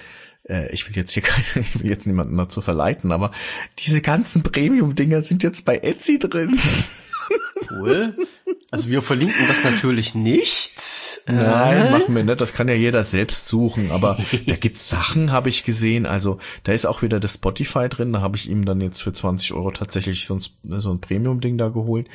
äh, ich will jetzt hier keine, ich will jetzt niemanden dazu verleiten, aber diese ganzen Premium-Dinger sind jetzt bei Etsy drin. Cool. Also wir verlinken das natürlich nicht. Nein, äh? machen wir nicht. Das kann ja jeder selbst suchen. Aber da gibt's Sachen, habe ich gesehen. Also da ist auch wieder das Spotify drin. Da habe ich ihm dann jetzt für 20 Euro tatsächlich so ein, so ein Premium-Ding da geholt.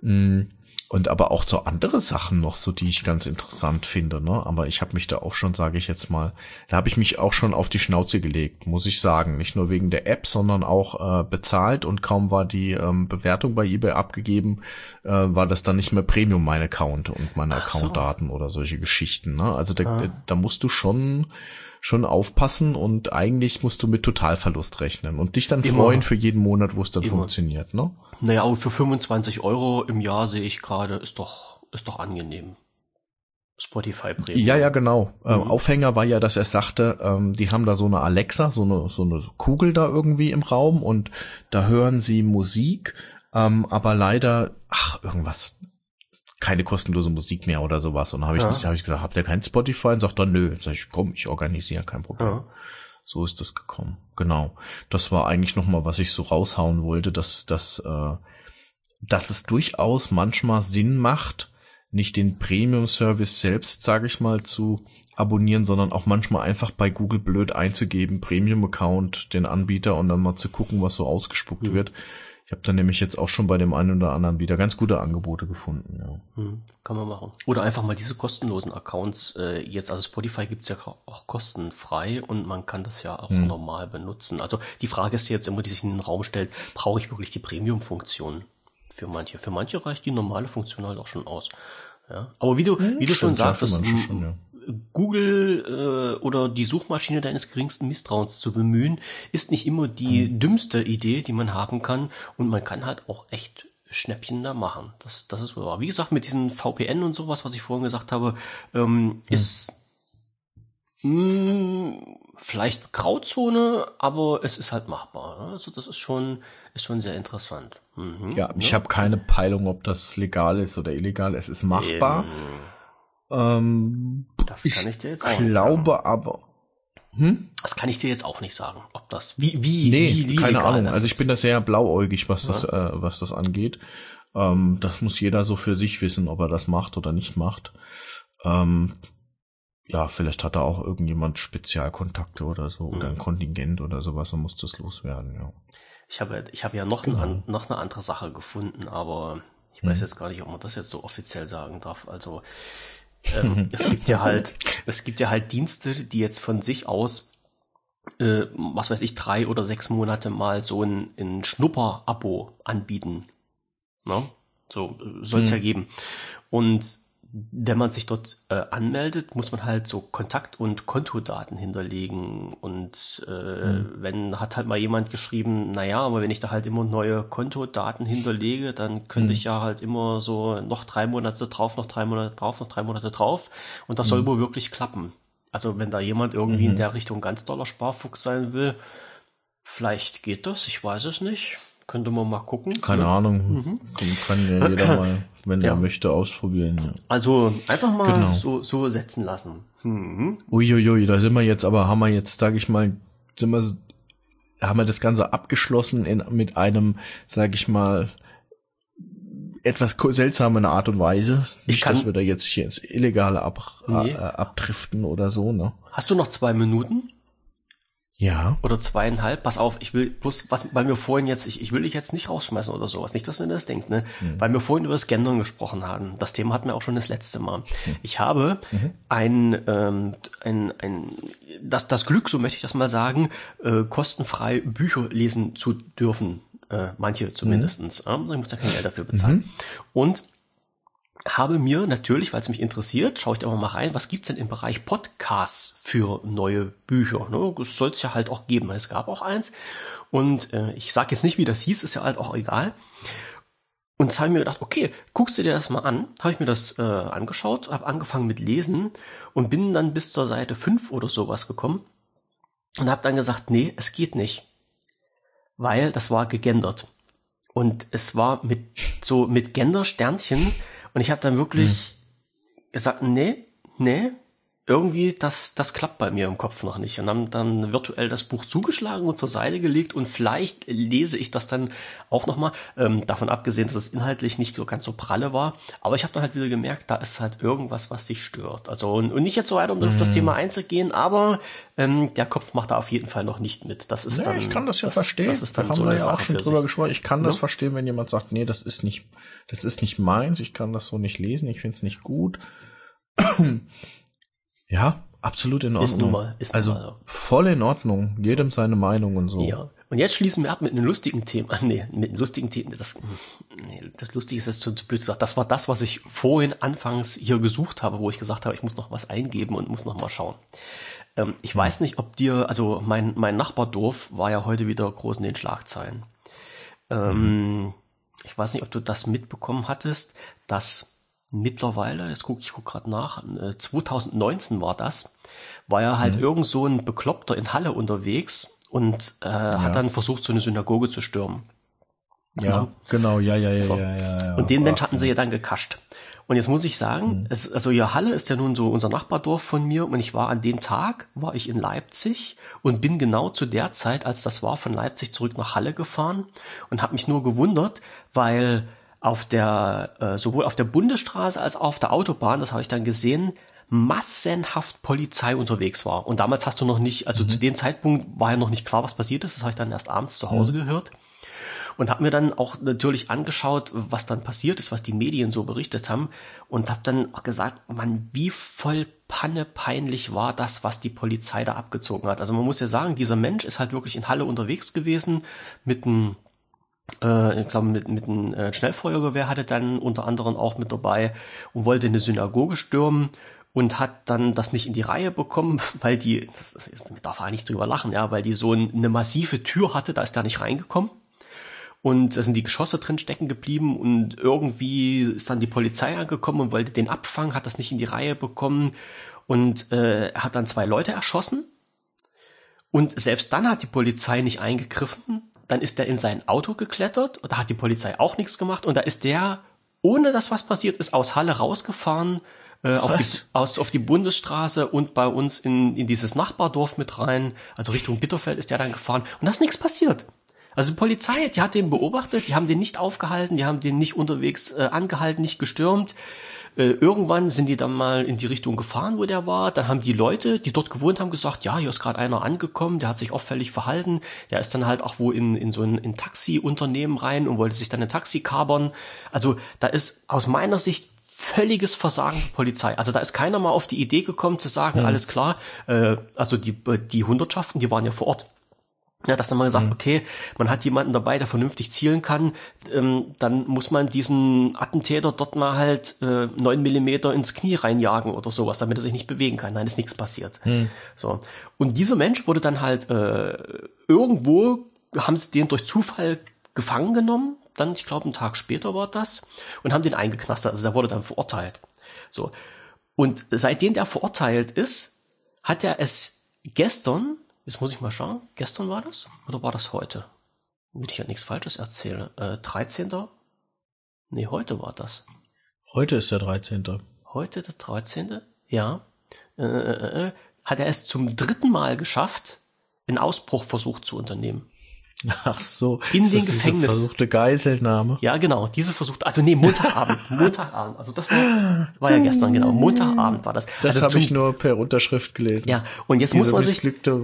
Mm. Und aber auch so andere Sachen noch, so die ich ganz interessant finde, ne? Aber ich habe mich da auch schon, sage ich jetzt mal, da habe ich mich auch schon auf die Schnauze gelegt, muss ich sagen. Nicht nur wegen der App, sondern auch äh, bezahlt und kaum war die ähm, Bewertung bei eBay abgegeben, äh, war das dann nicht mehr Premium mein Account und meine Accountdaten so. oder solche Geschichten. Ne? Also da, ah. da musst du schon schon aufpassen und eigentlich musst du mit Totalverlust rechnen und dich dann Immer. freuen für jeden Monat, wo es dann Immer. funktioniert, ne? Naja, aber für 25 Euro im Jahr sehe ich gerade, ist doch, ist doch angenehm. Spotify Premium. Ja, ja, genau. Ähm, mhm. Aufhänger war ja, dass er sagte, ähm, die haben da so eine Alexa, so eine, so eine Kugel da irgendwie im Raum und da hören sie Musik, ähm, aber leider, ach, irgendwas, keine kostenlose Musik mehr oder sowas. Und habe ich ja. nicht, habe ich gesagt, habt ihr kein Spotify? Und sagt dann, nö. Sag ich, komm, ich organisiere, kein Problem. Ja. So ist das gekommen. Genau. Das war eigentlich noch mal, was ich so raushauen wollte, dass, dass, äh, dass es durchaus manchmal Sinn macht, nicht den Premium-Service selbst, sage ich mal, zu abonnieren, sondern auch manchmal einfach bei Google blöd einzugeben, Premium-Account, den Anbieter und dann mal zu gucken, was so ausgespuckt mhm. wird. Ich habe dann nämlich jetzt auch schon bei dem einen oder anderen wieder ganz gute Angebote gefunden. Ja. Hm, kann man machen. Oder einfach mal diese kostenlosen Accounts äh, jetzt, also Spotify gibt's ja auch kostenfrei und man kann das ja auch hm. normal benutzen. Also die Frage ist jetzt immer, die sich in den Raum stellt, brauche ich wirklich die Premium-Funktion? Für manche. Für manche reicht die normale Funktion halt auch schon aus. Ja. Aber wie du, hm, wie du schon sagtest, schon, ja. Google äh, oder die Suchmaschine deines geringsten Misstrauens zu bemühen, ist nicht immer die mhm. dümmste Idee, die man haben kann. Und man kann halt auch echt Schnäppchen da machen. Das, das ist wahr. Wie gesagt, mit diesen VPN und sowas, was ich vorhin gesagt habe, ähm, mhm. ist mh, hm, vielleicht Grauzone, aber es ist halt machbar. Ne? Also das ist schon, ist schon sehr interessant. Mhm, ja, ich ja. habe keine Peilung, ob das legal ist oder illegal. Es ist machbar. Ähm, das kann ich dir jetzt auch nicht glaube aber. Hm? Das kann ich dir jetzt auch nicht sagen, ob das wie wie nee, wie, wie keine Ahnung. Also ich bin da sehr blauäugig, was ja. das äh, was das angeht. Ähm, das muss jeder so für sich wissen, ob er das macht oder nicht macht. Ähm, ja, vielleicht hat da auch irgendjemand Spezialkontakte oder so mhm. oder ein Kontingent oder sowas und muss das loswerden. Ja. Ich habe ich habe ja noch genau. ein, noch eine andere Sache gefunden, aber ich weiß mhm. jetzt gar nicht, ob man das jetzt so offiziell sagen darf. Also ähm, es gibt ja halt, es gibt ja halt Dienste, die jetzt von sich aus, äh, was weiß ich, drei oder sechs Monate mal so ein, ein Schnupper-Abo anbieten. Ne? So äh, soll es hm. ja geben. Und wenn man sich dort äh, anmeldet, muss man halt so Kontakt- und Kontodaten hinterlegen. Und äh, mhm. wenn hat halt mal jemand geschrieben, naja, aber wenn ich da halt immer neue Kontodaten hinterlege, dann könnte mhm. ich ja halt immer so noch drei Monate drauf, noch drei Monate drauf, noch drei Monate drauf. Und das mhm. soll wohl wirklich klappen. Also wenn da jemand irgendwie in mhm. der Richtung ganz doller Sparfuchs sein will, vielleicht geht das, ich weiß es nicht. Könnte man mal gucken. Keine ja. Ahnung. Mhm. Kann ja jeder mal, wenn ja. er möchte, ausprobieren. Ja. Also einfach mal genau. so, so setzen lassen. Mhm. Uiuiui, da sind wir jetzt, aber haben wir jetzt, sag ich mal, sind wir, haben wir das Ganze abgeschlossen in, mit einem, sag ich mal, etwas seltsamen Art und Weise. Nicht, kann, dass wir da jetzt hier ins Illegale ab, nee. äh, abdriften oder so, ne? Hast du noch zwei Minuten? Ja. Oder zweieinhalb. Pass auf, ich will bloß, was, weil wir vorhin jetzt, ich, ich will dich jetzt nicht rausschmeißen oder sowas. Nicht, dass du das denkst, ne? Mhm. Weil wir vorhin über das Gendern gesprochen haben. Das Thema hatten wir auch schon das letzte Mal. Mhm. Ich habe mhm. ein, ähm, ein, ein, das, das Glück, so möchte ich das mal sagen, äh, kostenfrei Bücher lesen zu dürfen. Äh, manche zumindestens. Mhm. ich muss da kein Geld dafür bezahlen. Mhm. Und habe mir natürlich, weil es mich interessiert, schaue ich da mal rein, was gibt's denn im Bereich Podcasts für neue Bücher? Ne? Das soll es ja halt auch geben. Es gab auch eins. Und äh, ich sage jetzt nicht, wie das hieß, ist ja halt auch egal. Und jetzt habe ich mir gedacht, okay, guckst du dir das mal an. Habe ich mir das äh, angeschaut, habe angefangen mit Lesen und bin dann bis zur Seite 5 oder sowas gekommen und habe dann gesagt, nee, es geht nicht. Weil das war gegendert. Und es war mit so mit Gender-Sternchen und ich habe dann wirklich hm. gesagt, nee, nee, irgendwie, das, das klappt bei mir im Kopf noch nicht. Und haben dann virtuell das Buch zugeschlagen und zur Seite gelegt und vielleicht lese ich das dann auch nochmal. Ähm, davon abgesehen, dass es inhaltlich nicht ganz so pralle war. Aber ich habe dann halt wieder gemerkt, da ist halt irgendwas, was dich stört. Also und, und nicht jetzt so weit, um mhm. auf das hm. Thema einzugehen, aber ähm, der Kopf macht da auf jeden Fall noch nicht mit. Das ist nee, dann. Ich kann das ja das, verstehen. Das ist dann da so eine ja auch schon drüber gesprochen. Ich kann ja? das verstehen, wenn jemand sagt, nee, das ist nicht das ist nicht meins, ich kann das so nicht lesen, ich finde es nicht gut. Ja, absolut in Ordnung. Ist nun mal, ist also mal voll in Ordnung, jedem so. seine Meinung und so. Ja. Und jetzt schließen wir ab mit einem lustigen Thema. Nee, mit einem lustigen Thema. Das, nee, das Lustige ist jetzt zu, zu blöd gesagt. Das war das, was ich vorhin anfangs hier gesucht habe, wo ich gesagt habe, ich muss noch was eingeben und muss noch mal schauen. Ähm, ich hm. weiß nicht, ob dir, also mein, mein Nachbardorf war ja heute wieder groß in den Schlagzeilen. Ähm, hm ich weiß nicht, ob du das mitbekommen hattest, dass mittlerweile, jetzt gucke ich guck gerade nach, 2019 äh, war das, war ja halt mhm. irgend so ein Bekloppter in Halle unterwegs und äh, ja. hat dann versucht, so eine Synagoge zu stürmen. Ja, genau, ja, ja, ja, so. ja, ja, ja. Und den Mensch hatten sie ja dann gekascht. Und jetzt muss ich sagen, mhm. es, also ja, Halle ist ja nun so unser Nachbardorf von mir und ich war an dem Tag, war ich in Leipzig und bin genau zu der Zeit, als das war, von Leipzig zurück nach Halle gefahren und habe mich nur gewundert, weil auf der, äh, sowohl auf der Bundesstraße als auch auf der Autobahn, das habe ich dann gesehen, massenhaft Polizei unterwegs war. Und damals hast du noch nicht, also mhm. zu dem Zeitpunkt war ja noch nicht klar, was passiert ist. Das habe ich dann erst abends zu Hause mhm. gehört. Und habe mir dann auch natürlich angeschaut, was dann passiert ist, was die Medien so berichtet haben. Und habe dann auch gesagt, man, wie voll Panne peinlich war das, was die Polizei da abgezogen hat. Also man muss ja sagen, dieser Mensch ist halt wirklich in Halle unterwegs gewesen mit einem äh, ich glaube, mit, mit einem äh, Schnellfeuergewehr hatte dann unter anderem auch mit dabei und wollte eine Synagoge stürmen und hat dann das nicht in die Reihe bekommen, weil die, das, das darf er nicht drüber lachen, ja, weil die so eine massive Tür hatte, da ist er nicht reingekommen. Und da sind die Geschosse drin stecken geblieben und irgendwie ist dann die Polizei angekommen und wollte den abfangen, hat das nicht in die Reihe bekommen und äh, hat dann zwei Leute erschossen. Und selbst dann hat die Polizei nicht eingegriffen. Dann ist er in sein Auto geklettert und da hat die Polizei auch nichts gemacht und da ist der, ohne dass was passiert ist, aus Halle rausgefahren äh, auf, die, aus, auf die Bundesstraße und bei uns in, in dieses Nachbardorf mit rein, also Richtung Bitterfeld ist der dann gefahren und da ist nichts passiert. Also die Polizei, die hat den beobachtet, die haben den nicht aufgehalten, die haben den nicht unterwegs äh, angehalten, nicht gestürmt. Äh, irgendwann sind die dann mal in die Richtung gefahren, wo der war. Dann haben die Leute, die dort gewohnt haben, gesagt, ja, hier ist gerade einer angekommen, der hat sich auffällig verhalten. Der ist dann halt auch wo in, in so ein in Taxi-Unternehmen rein und wollte sich dann ein Taxi kabern. Also da ist aus meiner Sicht völliges Versagen der Polizei. Also da ist keiner mal auf die Idee gekommen zu sagen, mhm. alles klar, äh, also die, die Hundertschaften, die waren ja vor Ort. Ja, dass dann mal gesagt, mhm. okay, man hat jemanden dabei, der vernünftig zielen kann, ähm, dann muss man diesen Attentäter dort mal halt äh, neun äh, Millimeter ins Knie reinjagen oder sowas, damit er sich nicht bewegen kann. Nein, ist nichts passiert. Mhm. So. Und dieser Mensch wurde dann halt äh, irgendwo, haben sie den durch Zufall gefangen genommen, dann, ich glaube, einen Tag später war das, und haben den eingeknastet. Also der wurde dann verurteilt. So. Und seitdem der verurteilt ist, hat er es gestern, jetzt muss ich mal schauen, gestern war das? Oder war das heute? Damit ich ja nichts Falsches erzähle. Äh, 13. Nee, heute war das. Heute ist der 13. Heute der 13. Ja. Äh, äh, äh, hat er es zum dritten Mal geschafft, einen Ausbruchversuch zu unternehmen. Ach so. In den Gefängnis. Versuchte Geiselnahme. Ja, genau. Diese versucht, also nee, Montagabend. Montagabend. Also das war, war ja gestern, genau. Montagabend war das. Das also habe ich nur per Unterschrift gelesen. Ja, und jetzt Diese muss man sich.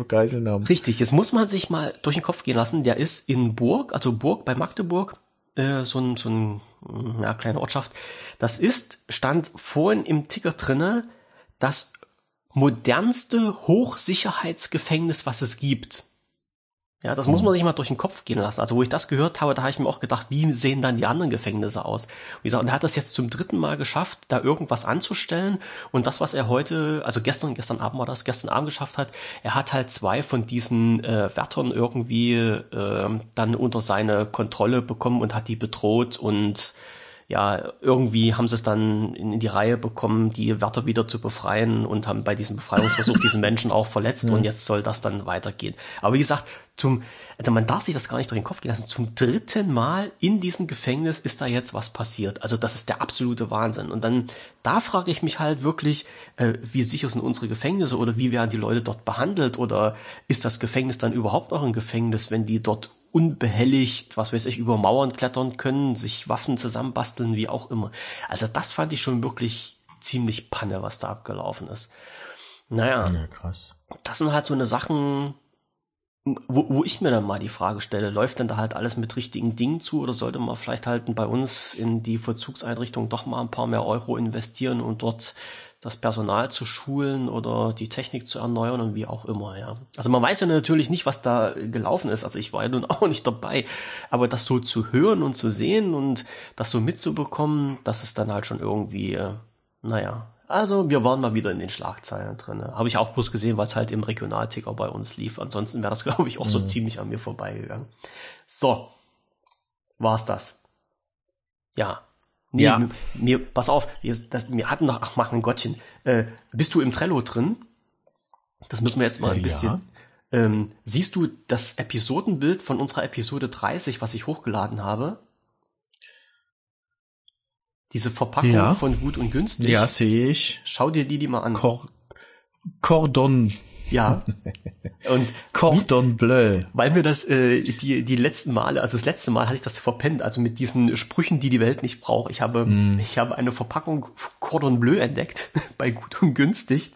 Geiselnahme. Richtig, jetzt muss man sich mal durch den Kopf gehen lassen. Der ist in Burg, also Burg bei Magdeburg, äh, so ein, so ein, ja, kleine Ortschaft. Das ist, stand vorhin im Ticker drinne, das modernste Hochsicherheitsgefängnis, was es gibt. Ja, das mhm. muss man sich mal durch den Kopf gehen lassen. Also wo ich das gehört habe, da habe ich mir auch gedacht, wie sehen dann die anderen Gefängnisse aus? Wie gesagt, und er hat das jetzt zum dritten Mal geschafft, da irgendwas anzustellen. Und das, was er heute, also gestern, gestern Abend war das, gestern Abend geschafft hat, er hat halt zwei von diesen äh, Wärtern irgendwie äh, dann unter seine Kontrolle bekommen und hat die bedroht und ja, irgendwie haben sie es dann in, die Reihe bekommen, die Wärter wieder zu befreien und haben bei diesem Befreiungsversuch diesen Menschen auch verletzt mhm. und jetzt soll das dann weitergehen. Aber wie gesagt, zum, also man darf sich das gar nicht durch den Kopf gehen lassen. Zum dritten Mal in diesem Gefängnis ist da jetzt was passiert. Also das ist der absolute Wahnsinn. Und dann, da frage ich mich halt wirklich, äh, wie sicher sind unsere Gefängnisse oder wie werden die Leute dort behandelt oder ist das Gefängnis dann überhaupt noch ein Gefängnis, wenn die dort unbehelligt, was weiß ich, über Mauern klettern können, sich Waffen zusammenbasteln, wie auch immer. Also das fand ich schon wirklich ziemlich Panne, was da abgelaufen ist. Naja, ja, krass. das sind halt so eine Sachen, wo, wo ich mir dann mal die Frage stelle, läuft denn da halt alles mit richtigen Dingen zu oder sollte man vielleicht halt bei uns in die Vollzugseinrichtung doch mal ein paar mehr Euro investieren und dort das Personal zu schulen oder die Technik zu erneuern und wie auch immer, ja. Also man weiß ja natürlich nicht, was da gelaufen ist. Also ich war ja nun auch nicht dabei. Aber das so zu hören und zu sehen und das so mitzubekommen, das ist dann halt schon irgendwie, äh, naja. Also wir waren mal wieder in den Schlagzeilen drin. Habe ich auch bloß gesehen, weil es halt im Regionalticker bei uns lief. Ansonsten wäre das, glaube ich, auch so mhm. ziemlich an mir vorbeigegangen. So, war's das. Ja, Nee, ja. mir, pass auf, wir, das, wir hatten noch, ach, mach ein Gottchen. Äh, bist du im Trello drin? Das müssen wir jetzt mal ein bisschen. Ja. Ähm, siehst du das Episodenbild von unserer Episode 30, was ich hochgeladen habe? Diese Verpackung ja. von gut und günstig. Ja, sehe ich. Schau dir die die mal an. Cor Cordon. Ja. Und Cordon Bleu. Weil mir das äh, die die letzten Male, also das letzte Mal hatte ich das verpennt, also mit diesen Sprüchen, die die Welt nicht braucht. Ich habe mm. ich habe eine Verpackung Cordon Bleu entdeckt bei gut und günstig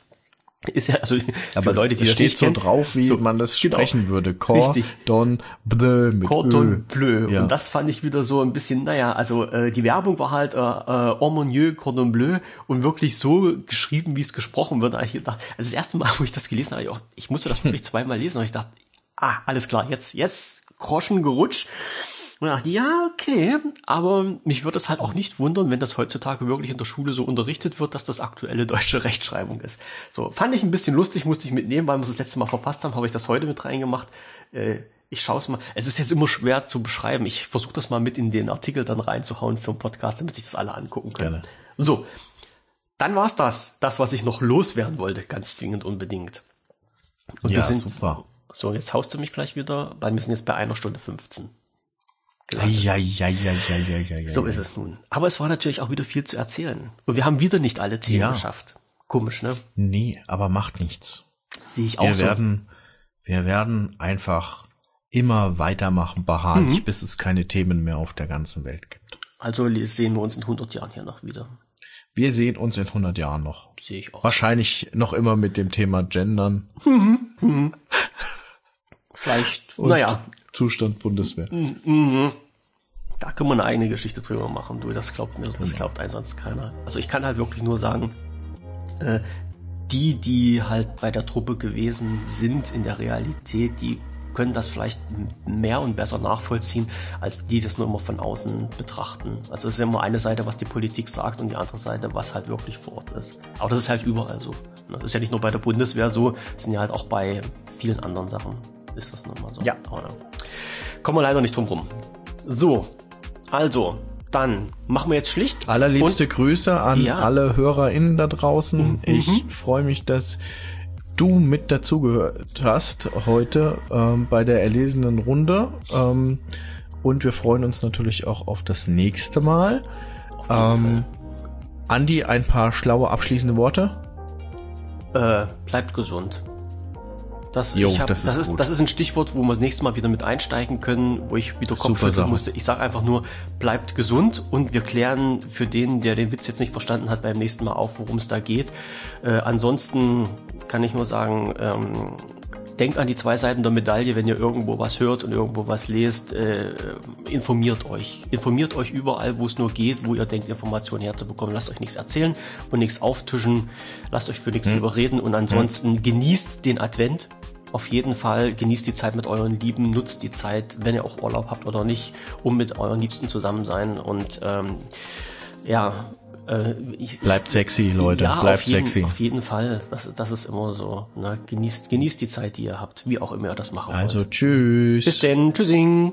ist ja also aber Leute, die das steht nicht so kennen, drauf, wie so, man das genau, sprechen würde. Cordon bleu mit Cordon bleu. Ja. Und das fand ich wieder so ein bisschen, naja, also äh, die Werbung war halt äh, äh, Ormonieux Cordon bleu und wirklich so geschrieben, wie es gesprochen wird. Ich dachte, also das erste Mal, wo ich das gelesen habe, ich, auch, ich musste das wirklich zweimal lesen, aber ich dachte, ah, alles klar, jetzt jetzt Groschen gerutscht. Und dachte, ja, okay, aber mich würde es halt auch nicht wundern, wenn das heutzutage wirklich in der Schule so unterrichtet wird, dass das aktuelle deutsche Rechtschreibung ist. So, fand ich ein bisschen lustig, musste ich mitnehmen, weil wir es das letzte Mal verpasst haben, habe ich das heute mit reingemacht. Äh, ich schaue es mal. Es ist jetzt immer schwer zu beschreiben. Ich versuche das mal mit in den Artikel dann reinzuhauen für einen Podcast, damit sich das alle angucken können. Gerne. So, dann war's das. Das, was ich noch loswerden wollte, ganz zwingend unbedingt. Und ja, wir sind, super. So, jetzt haust du mich gleich wieder, weil wir sind jetzt bei einer Stunde 15. Ja, ja, ja, ja, ja, ja, ja. So ist es nun. Aber es war natürlich auch wieder viel zu erzählen. Und wir haben wieder nicht alle Themen ja. geschafft. Komisch, ne? Nee, aber macht nichts. Sehe ich auch wir so. Werden, wir werden einfach immer weitermachen, beharrlich, mhm. bis es keine Themen mehr auf der ganzen Welt gibt. Also sehen wir uns in 100 Jahren hier noch wieder. Wir sehen uns in 100 Jahren noch. Sehe ich auch. Wahrscheinlich noch immer mit dem Thema Gendern. Mhm. Mhm. Vielleicht, Und naja. Zustand Bundeswehr. Mhm, mhm. Da können wir eine eigene Geschichte drüber machen, du. Das glaubt mir, das genau. glaubt ein sonst keiner. Also ich kann halt wirklich nur sagen, äh, die, die halt bei der Truppe gewesen sind in der Realität, die können das vielleicht mehr und besser nachvollziehen, als die das nur immer von außen betrachten. Also es ist immer eine Seite, was die Politik sagt und die andere Seite, was halt wirklich vor Ort ist. Aber das ist halt überall so. Das ist ja nicht nur bei der Bundeswehr so, das sind ja halt auch bei vielen anderen Sachen ist das nun mal so. Ja. Aber, kommen wir leider nicht drum rum. So, also, dann machen wir jetzt schlicht. Allerliebste und, Grüße an ja. alle HörerInnen da draußen. Mhm. Ich freue mich, dass du mit dazugehört hast heute ähm, bei der erlesenen Runde. Ähm, und wir freuen uns natürlich auch auf das nächste Mal. Ähm, Andi, ein paar schlaue abschließende Worte? Äh, bleibt gesund. Das, jo, hab, das, das, ist, das ist ein Stichwort, wo wir das nächste Mal wieder mit einsteigen können, wo ich wieder Kopfschütteln musste. Ich sage einfach nur, bleibt gesund und wir klären für den, der den Witz jetzt nicht verstanden hat, beim nächsten Mal auf, worum es da geht. Äh, ansonsten kann ich nur sagen, ähm, denkt an die zwei Seiten der Medaille, wenn ihr irgendwo was hört und irgendwo was lest, äh, informiert euch. Informiert euch überall, wo es nur geht, wo ihr denkt, Informationen herzubekommen. Lasst euch nichts erzählen und nichts auftischen. Lasst euch für nichts hm. überreden und ansonsten hm. genießt den Advent auf jeden Fall genießt die Zeit mit euren Lieben, nutzt die Zeit, wenn ihr auch Urlaub habt oder nicht, um mit euren Liebsten zusammen sein und ähm, ja, äh, ich, bleibt sexy, Leute, ja, bleibt auf jeden, sexy. Auf jeden Fall, das, das ist immer so. Ne? Genießt, genießt die Zeit, die ihr habt, wie auch immer ihr das machen also, wollt. Also tschüss. Bis denn, tschüssing.